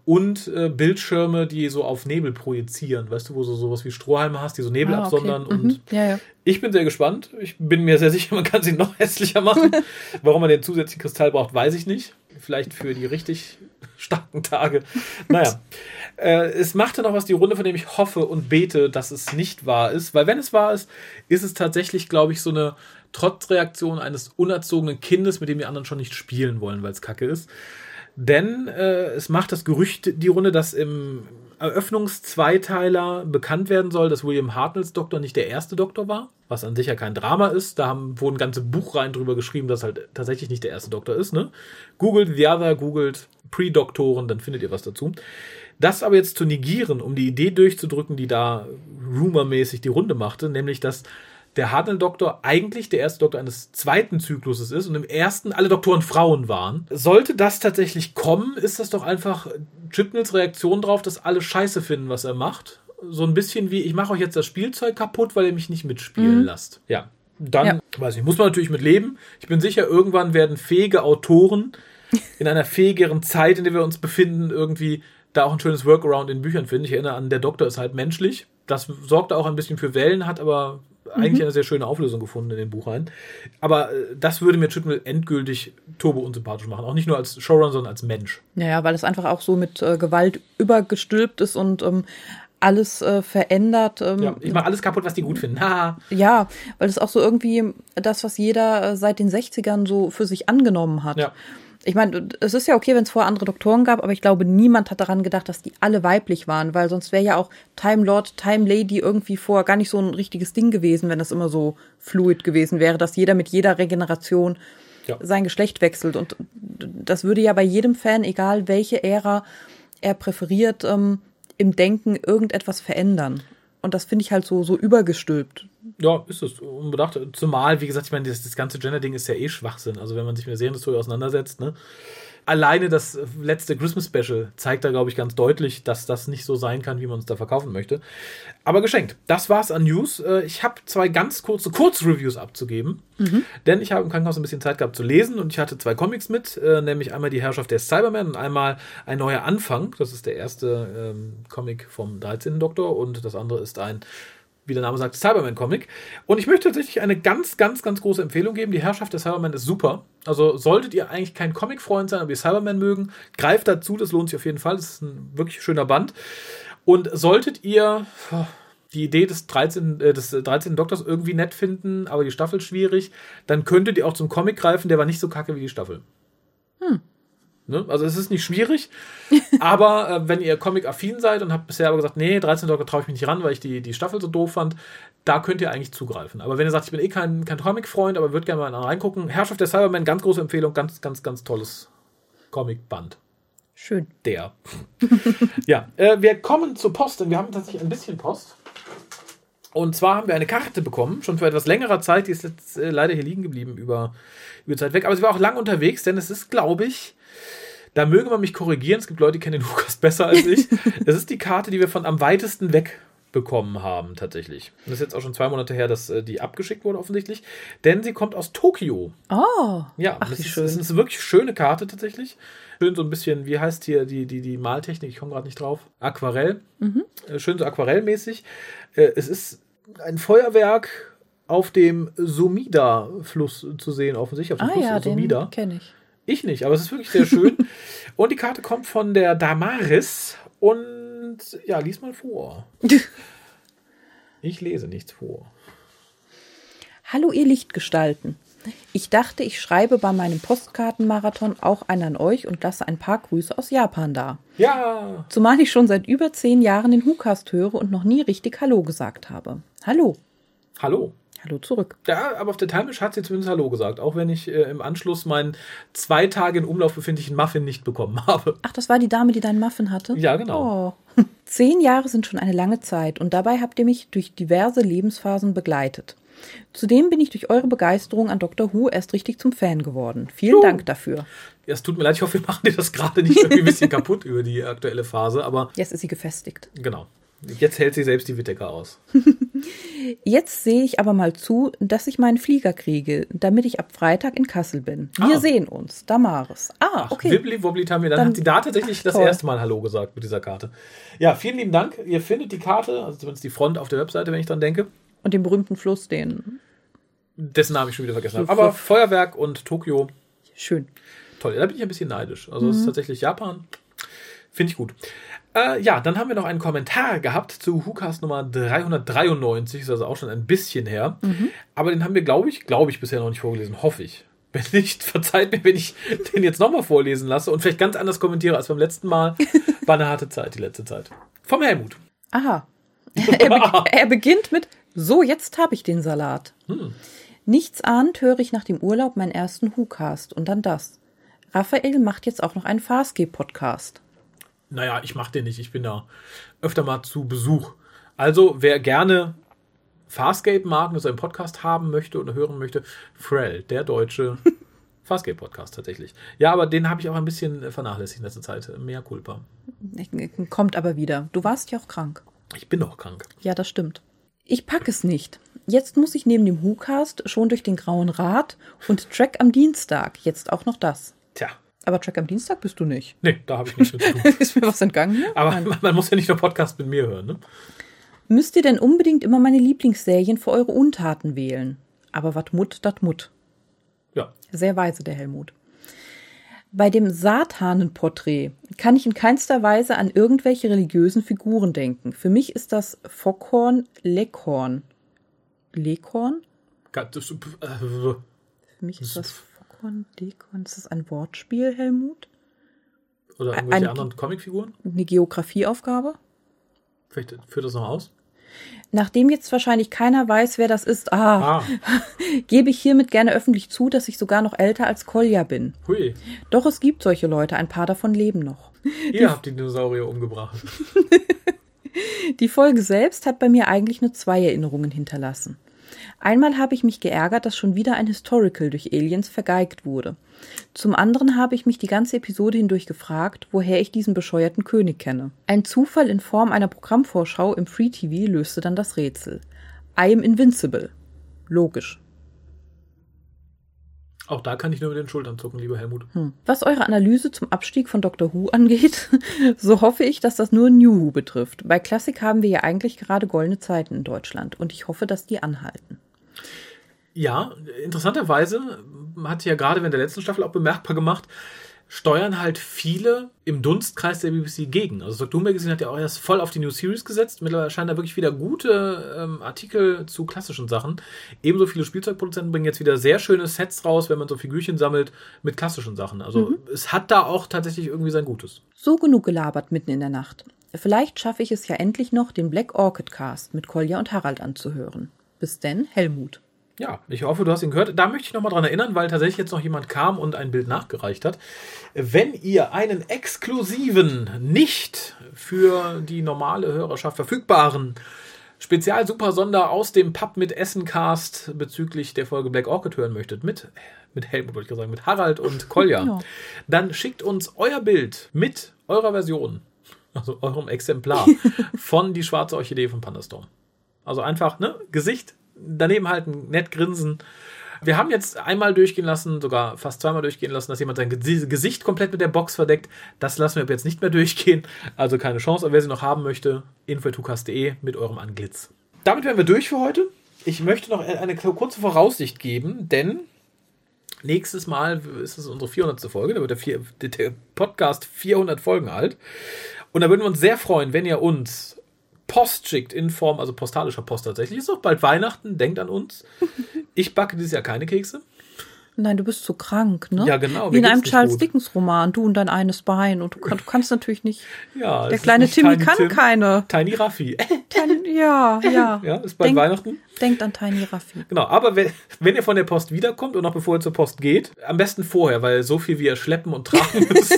Speaker 1: Und äh, Bildschirme, die so auf Nebel projizieren. Weißt du, wo du sowas wie Strohhalme hast, die so Nebel
Speaker 3: Ah, okay.
Speaker 1: absondern.
Speaker 3: Mhm.
Speaker 1: Und
Speaker 3: Ja, ja.
Speaker 1: ich bin sehr gespannt. Ich bin mir sehr sicher, man kann sie noch hässlicher machen. Warum man den zusätzlichen Kristall braucht, weiß ich nicht. Vielleicht für die richtig starken Tage. Naja. Äh, es machte noch was die Runde, von dem ich hoffe und bete, dass es nicht wahr ist. Weil wenn es wahr ist, ist es tatsächlich, glaube ich, so eine Trotzreaktion eines unerzogenen Kindes, mit dem die anderen schon nicht spielen wollen, weil es kacke ist. Denn äh, es macht das Gerücht die Runde, dass im Eröffnungszweiteiler bekannt werden soll, dass William Hartnells Doktor nicht der erste Doktor war, was an sich ja kein Drama ist. Da haben, wurden ganze Buchreihen drüber geschrieben, dass halt tatsächlich nicht der erste Doktor ist. Ne? Googelt The Other, googelt Pre-Doktoren, dann findet ihr was dazu. Das aber jetzt zu negieren, um die Idee durchzudrücken, die da rumormäßig die Runde machte, nämlich dass der Hartnell-Doktor eigentlich der erste Doktor eines zweiten Zykluses ist und im ersten alle Doktoren Frauen waren. Sollte das tatsächlich kommen, ist das doch einfach Chipnills Reaktion drauf, dass alle Scheiße finden, was er macht. So ein bisschen wie, ich mache euch jetzt das Spielzeug kaputt, weil ihr mich nicht mitspielen lasst. Ja. Dann,
Speaker 3: Ja.
Speaker 1: weiß ich, muss man natürlich mit leben. Ich bin sicher, irgendwann werden fähige Autoren in einer fähigeren Zeit, in der wir uns befinden, irgendwie da auch ein schönes Workaround in Büchern finden. Ich erinnere an, der Doktor ist halt menschlich. Das sorgt auch ein bisschen für Wellen, hat aber eigentlich eine sehr schöne Auflösung gefunden in den Buchreihen. Aber äh, das würde mir Chipmill endgültig turbo unsympathisch machen. Auch nicht nur als Showrunner, sondern als Mensch.
Speaker 3: Naja, weil es einfach auch so mit äh, Gewalt übergestülpt ist und ähm, alles äh, verändert. Ähm,
Speaker 1: Ja, ich mache alles kaputt, was die gut finden.
Speaker 3: Ja, weil es auch so irgendwie das, was jeder äh, seit den 60ern so für sich angenommen hat.
Speaker 1: Ja.
Speaker 3: Ich meine, es ist ja okay, wenn es vorher andere Doktoren gab, aber ich glaube, niemand hat daran gedacht, dass die alle weiblich waren, weil sonst wäre ja auch Time Lord, Time Lady irgendwie vorher gar nicht so ein richtiges Ding gewesen, wenn das immer so fluid gewesen wäre, dass jeder mit jeder Regeneration
Speaker 1: Ja.
Speaker 3: sein Geschlecht wechselt. Und das würde ja bei jedem Fan, egal welche Ära er präferiert, ähm, im Denken irgendetwas verändern. Und das finde ich halt so, so übergestülpt.
Speaker 1: Ja, ist es. Unbedacht. Zumal, wie gesagt, ich meine, das, das ganze Gender-Ding ist ja eh Schwachsinn. Also, wenn man sich mit der Serienhistorie auseinandersetzt, ne? Alleine das letzte Christmas Special zeigt da, glaube ich, ganz deutlich, dass das nicht so sein kann, wie man es da verkaufen möchte. Aber geschenkt. Das war's an News. Äh, Ich habe zwei ganz kurze Kurzreviews abzugeben, denn ich habe im Krankenhaus ein bisschen Zeit gehabt zu lesen und ich hatte zwei Comics mit, äh, nämlich einmal die Herrschaft der Cybermen und einmal ein neuer Anfang. Das ist der erste ähm, Comic vom 13. Doktor und das andere ist ein wie der Name sagt, Cyberman-Comic. Und ich möchte tatsächlich eine ganz, ganz, ganz große Empfehlung geben. Die Herrschaft der Cyberman ist super. Also solltet ihr eigentlich kein Comic-Freund sein, aber ihr Cyberman mögen, greift dazu, das lohnt sich auf jeden Fall. Das ist ein wirklich schöner Band. Und solltet ihr oh, die Idee des 13. Äh, des 13. Doktors irgendwie nett finden, aber die Staffel schwierig, dann könntet ihr auch zum Comic greifen, der war nicht so kacke wie die Staffel. Ne? Also es ist nicht schwierig, aber äh, wenn ihr Comic-affin seid und habt bisher aber gesagt, nee, 13 Doktor traue ich mich nicht ran, weil ich die, die Staffel so doof fand, da könnt ihr eigentlich zugreifen. Aber wenn ihr sagt, ich bin eh kein, kein Comic-Freund, aber würde gerne mal reingucken, Herrschaft der Cybermen, ganz große Empfehlung, ganz, ganz, ganz tolles Comic-Band.
Speaker 3: Schön.
Speaker 1: Der. ja, äh, wir kommen zur Post, denn wir haben tatsächlich ein bisschen Post. Und zwar haben wir eine Karte bekommen, schon vor etwas längerer Zeit, die ist jetzt äh, leider hier liegen geblieben über, über Zeit weg, aber sie war auch lang unterwegs, denn es ist, glaube ich, da möge man mich korrigieren, es gibt Leute, die kennen den Lukas besser als ich. Es ist die Karte, die wir von am weitesten weg bekommen haben, tatsächlich. Und das ist jetzt auch schon zwei Monate her, dass äh, die abgeschickt wurde, offensichtlich. Denn sie kommt aus Tokio.
Speaker 3: Oh.
Speaker 1: Ja,
Speaker 3: Ach,
Speaker 1: das, ist,
Speaker 3: schön.
Speaker 1: das ist eine wirklich schöne Karte tatsächlich. Schön so ein bisschen, wie heißt hier die, die, die Maltechnik? Ich komme gerade nicht drauf. Aquarell. Äh, Schön so aquarellmäßig. Äh, Es ist ein Feuerwerk auf dem Sumida-Fluss zu sehen, offensichtlich. Auf dem
Speaker 3: Ah
Speaker 1: Fluss
Speaker 3: ja, den
Speaker 1: Sumida.
Speaker 3: kenne ich.
Speaker 1: Ich nicht, aber es ist wirklich sehr schön. und die Karte kommt von der Damaris. Und ja, lies mal vor. Ich lese nichts vor.
Speaker 3: Hallo ihr Lichtgestalten. Ich dachte, ich schreibe bei meinem Postkartenmarathon auch einen an euch und lasse ein paar Grüße aus Japan da.
Speaker 1: Ja,
Speaker 3: Zumal ich schon seit über zehn Jahren den WhoCast höre und noch nie richtig Hallo gesagt habe. Hallo.
Speaker 1: hallo.
Speaker 3: Hallo zurück.
Speaker 1: Ja, aber auf der Timewish hat sie zumindest Hallo gesagt, auch wenn ich äh, im Anschluss meinen zwei Tage in Umlauf befindlichen Muffin nicht bekommen habe.
Speaker 3: Ach, das war die Dame, die deinen Muffin hatte?
Speaker 1: Ja, genau.
Speaker 3: Oh. Zehn Jahre sind schon eine lange Zeit und dabei habt ihr mich durch diverse Lebensphasen begleitet. Zudem bin ich durch eure Begeisterung an Dr. Who erst richtig zum Fan geworden. Vielen
Speaker 1: Juhu.
Speaker 3: Dank dafür.
Speaker 1: Ja, es tut mir leid, ich hoffe, wir machen dir das gerade nicht irgendwie ein bisschen kaputt über die aktuelle Phase, aber
Speaker 3: Jetzt ist sie gefestigt.
Speaker 1: genau. Jetzt hält sie selbst die Wittecker aus.
Speaker 3: Jetzt sehe ich aber mal zu, dass ich meinen Flieger kriege, damit ich ab Freitag in Kassel bin. Wir
Speaker 1: Ah.
Speaker 3: sehen uns. Damaris. Ah, okay.
Speaker 1: Wibbly Wobbly haben wir. Dann,
Speaker 3: Dann-
Speaker 1: hat sie da tatsächlich das
Speaker 3: Toll.
Speaker 1: erste Mal Hallo gesagt mit dieser Karte. Ja, vielen lieben Dank. Ihr findet die Karte, also zumindest die Front auf der Webseite, wenn ich dran denke.
Speaker 3: Und den berühmten Fluss, den.
Speaker 1: Dessen Namen ich schon wieder vergessen habe. Aber Feuerwerk und Tokio,
Speaker 3: Schön.
Speaker 1: toll. Da bin ich ein bisschen neidisch. Also es ist tatsächlich Japan. Finde ich gut. Äh, ja, dann haben wir noch einen Kommentar gehabt zu WhoCast Nummer 393. Ist also auch schon ein bisschen her. Aber den haben wir, glaube ich, glaube ich, bisher noch nicht vorgelesen. Hoffe ich. Wenn nicht, verzeiht mir, wenn ich den jetzt nochmal vorlesen lasse und vielleicht ganz anders kommentiere als beim letzten Mal. War eine harte Zeit, die letzte Zeit. Vom Helmut.
Speaker 3: Aha. er, be er beginnt mit: So, jetzt habe ich den Salat. Nichts ahnt höre ich nach dem Urlaub meinen ersten WhoCast und dann das. Raphael macht jetzt auch noch einen Farscape-Podcast.
Speaker 1: Naja, ich mache den nicht. Ich bin da öfter mal zu Besuch. Also, wer gerne Farscape mag und so einen Podcast haben möchte oder hören möchte, Frell, der deutsche Farscape-Podcast tatsächlich. Ja, aber den habe ich auch ein bisschen vernachlässigt in letzter Zeit. Mehr Culpa.
Speaker 3: Kommt aber wieder. Du warst ja auch krank.
Speaker 1: Ich bin noch krank.
Speaker 3: Ja, das stimmt. Ich pack es nicht. Jetzt muss ich neben dem WhoCast schon durch den Grauen Rat und Track am Dienstag. Jetzt auch noch das.
Speaker 1: Tja,
Speaker 3: Aber Track am Dienstag bist du nicht.
Speaker 1: nee, da habe ich nichts mit zu tun.
Speaker 3: Ist mir was entgangen hier?
Speaker 1: Aber man muss ja nicht nur Podcast mit mir hören, ne?
Speaker 3: Müsst ihr denn unbedingt immer meine Lieblingsserien für eure Untaten wählen? Aber wat mut, dat mut.
Speaker 1: Ja.
Speaker 3: Sehr weise, der Helmut. Bei dem Satanenporträt kann ich in keinster Weise an irgendwelche religiösen Figuren denken. Für mich ist das Fockhorn Leckhorn. Leckhorn?
Speaker 1: Das, äh,
Speaker 3: Für mich ist das Fockhorn Leckhorn. Ist das ein Wortspiel, Helmut?
Speaker 1: oder irgendwelche
Speaker 3: Ein-
Speaker 1: anderen Comicfiguren?
Speaker 3: Eine Geografieaufgabe?
Speaker 1: Vielleicht führt das noch aus.
Speaker 3: Nachdem jetzt wahrscheinlich keiner weiß, wer das ist, ah,
Speaker 1: Ah,
Speaker 3: gebe ich hiermit gerne öffentlich zu, dass ich sogar noch älter als Kolja bin.
Speaker 1: hui.
Speaker 3: Doch es gibt solche Leute, ein paar davon leben noch.
Speaker 1: Ihr habt die Dinosaurier umgebracht.
Speaker 3: Die Folge selbst hat bei mir eigentlich nur zwei Erinnerungen hinterlassen. Einmal habe ich mich geärgert, dass schon wieder ein Historical durch Aliens vergeigt wurde. Zum anderen habe ich mich die ganze Episode hindurch gefragt, woher ich diesen bescheuerten König kenne. Ein Zufall in Form einer Programmvorschau im Free TV löste dann das Rätsel. I am invincible. Logisch.
Speaker 1: Auch da kann ich nur mit den Schultern zucken, lieber Helmut.
Speaker 3: Was eure Analyse zum Abstieg von Doctor Who angeht, so hoffe ich, dass das nur New Who betrifft. Bei Classic haben wir ja eigentlich gerade goldene Zeiten in Deutschland und ich hoffe, dass die anhalten.
Speaker 1: Ja, interessanterweise hat ja gerade während der letzten Staffel auch bemerkbar gemacht, steuern halt viele im Dunstkreis der BBC gegen. Also Doctor Who Magazine hat ja auch erst voll auf die New Series gesetzt. Mittlerweile erscheinen da wirklich wieder gute ähm, Artikel zu klassischen Sachen. Ebenso viele Spielzeugproduzenten bringen jetzt wieder sehr schöne Sets raus, wenn man so Figürchen sammelt mit klassischen Sachen. Also es hat da auch tatsächlich irgendwie sein Gutes.
Speaker 3: So genug gelabert mitten in der Nacht. Vielleicht schaffe ich es ja endlich noch, den Black Orchid Cast mit Kolja und Harald anzuhören. Bis denn, Helmut.
Speaker 1: Ja, ich hoffe, du hast ihn gehört. Da möchte ich nochmal dran erinnern, weil tatsächlich jetzt noch jemand kam und ein Bild nachgereicht hat. Wenn ihr einen exklusiven, nicht für die normale Hörerschaft verfügbaren Spezial Super Sonder aus dem Pub mit Essencast bezüglich der Folge Black Orchid hören möchtet, mit, mit Helmut, wollte ich gerade sagen, mit Harald und Kolja,
Speaker 3: Ja.
Speaker 1: dann schickt uns euer Bild mit eurer Version, also eurem Exemplar von Die schwarze Orchidee von Pandastorm. Also einfach, ne, Gesicht, daneben halten, nett grinsen. Wir haben jetzt einmal durchgehen lassen, sogar fast zweimal durchgehen lassen, dass jemand sein Gesi- Gesicht komplett mit der Box verdeckt. Das lassen wir jetzt nicht mehr durchgehen. Also keine Chance. Aber wer sie noch haben möchte, info.tukas.de mit eurem Anglitz. Damit wären wir durch für heute. Ich möchte noch eine kurze Voraussicht geben, denn nächstes Mal ist es unsere 400. Folge. Da wird der, vier, der Podcast 400 Folgen alt. Und da würden wir uns sehr freuen, wenn ihr uns Post schickt in Form, also postalischer Post tatsächlich. Ist auch bald Weihnachten, denkt an uns. Ich backe dieses Jahr keine Kekse.
Speaker 3: Nein, du bist zu krank, ne?
Speaker 1: Ja, genau,
Speaker 3: Wie in einem Charles. Dickens Roman, du und dein eines Bein. Und du, kann, du kannst natürlich nicht.
Speaker 1: Ja,
Speaker 3: Der kleine Timmy
Speaker 1: Tiny
Speaker 3: kann
Speaker 1: Tim,
Speaker 3: keine.
Speaker 1: Tiny Raffi.
Speaker 3: Tan- Ja, ja.
Speaker 1: ja, ist bald
Speaker 3: Denk-
Speaker 1: Weihnachten.
Speaker 3: Denkt an Tiny Raffi.
Speaker 1: Genau, aber wenn, wenn ihr von der Post wiederkommt und noch bevor ihr zur Post geht, am besten vorher, weil so viel wie ihr schleppen und tragen müsst,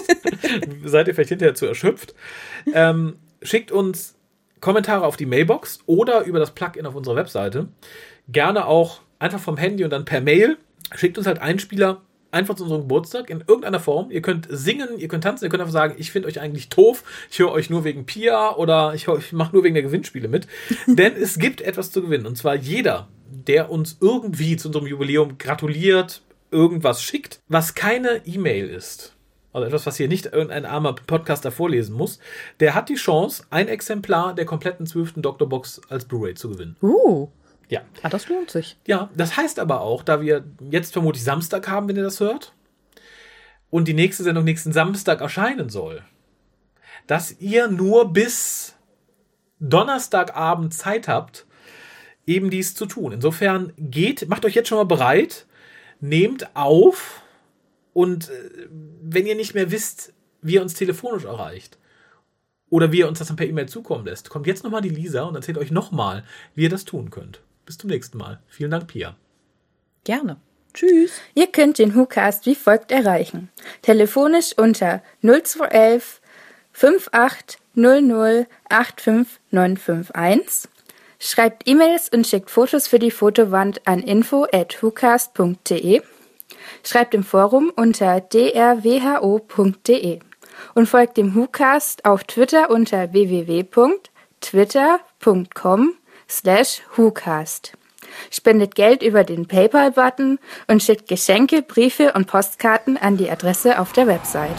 Speaker 1: seid ihr vielleicht hinterher zu erschöpft. Ähm, schickt uns Kommentare auf die Mailbox oder über das Plugin auf unserer Webseite. Gerne auch einfach vom Handy und dann per Mail. Schickt uns halt Einspieler einfach zu unserem Geburtstag in irgendeiner Form. Ihr könnt singen, ihr könnt tanzen, ihr könnt einfach sagen, ich finde euch eigentlich doof, ich höre euch nur wegen Pia oder ich, ich mache nur wegen der Gewinnspiele mit. Denn es gibt etwas zu gewinnen. Und zwar jeder, der uns irgendwie zu unserem Jubiläum gratuliert, irgendwas schickt, was keine E-Mail ist. Also etwas, was hier nicht irgendein armer Podcaster vorlesen muss, der hat die Chance, ein Exemplar der kompletten 12. Doktorbox als Blu-ray zu gewinnen.
Speaker 3: Uh,
Speaker 1: Ja.
Speaker 3: ah, das lohnt sich.
Speaker 1: Ja, das heißt aber auch, da wir jetzt vermutlich Samstag haben, wenn ihr das hört, und die nächste Sendung nächsten Samstag erscheinen soll, dass ihr nur bis Donnerstagabend Zeit habt, eben dies zu tun. Insofern geht, macht euch jetzt schon mal bereit, nehmt auf und äh, wenn ihr nicht mehr wisst, wie ihr uns telefonisch erreicht oder wie ihr uns das dann per E-Mail zukommen lässt, kommt jetzt nochmal die Lisa und erzählt euch nochmal, wie ihr das tun könnt. Bis zum nächsten Mal. Vielen Dank, Pia.
Speaker 3: Gerne. Tschüss.
Speaker 2: Ihr könnt den WhoCast wie folgt erreichen. Telefonisch unter 0211 5800 85951. Schreibt E-Mails und schickt Fotos für die Fotowand an info at whocast.de. Schreibt im Forum unter drwho.de und folgt dem WhoCast auf Twitter unter www.twitter.com slash WhoCast. Spendet Geld über den PayPal-Button und schickt Geschenke, Briefe und Postkarten an die Adresse auf der Website.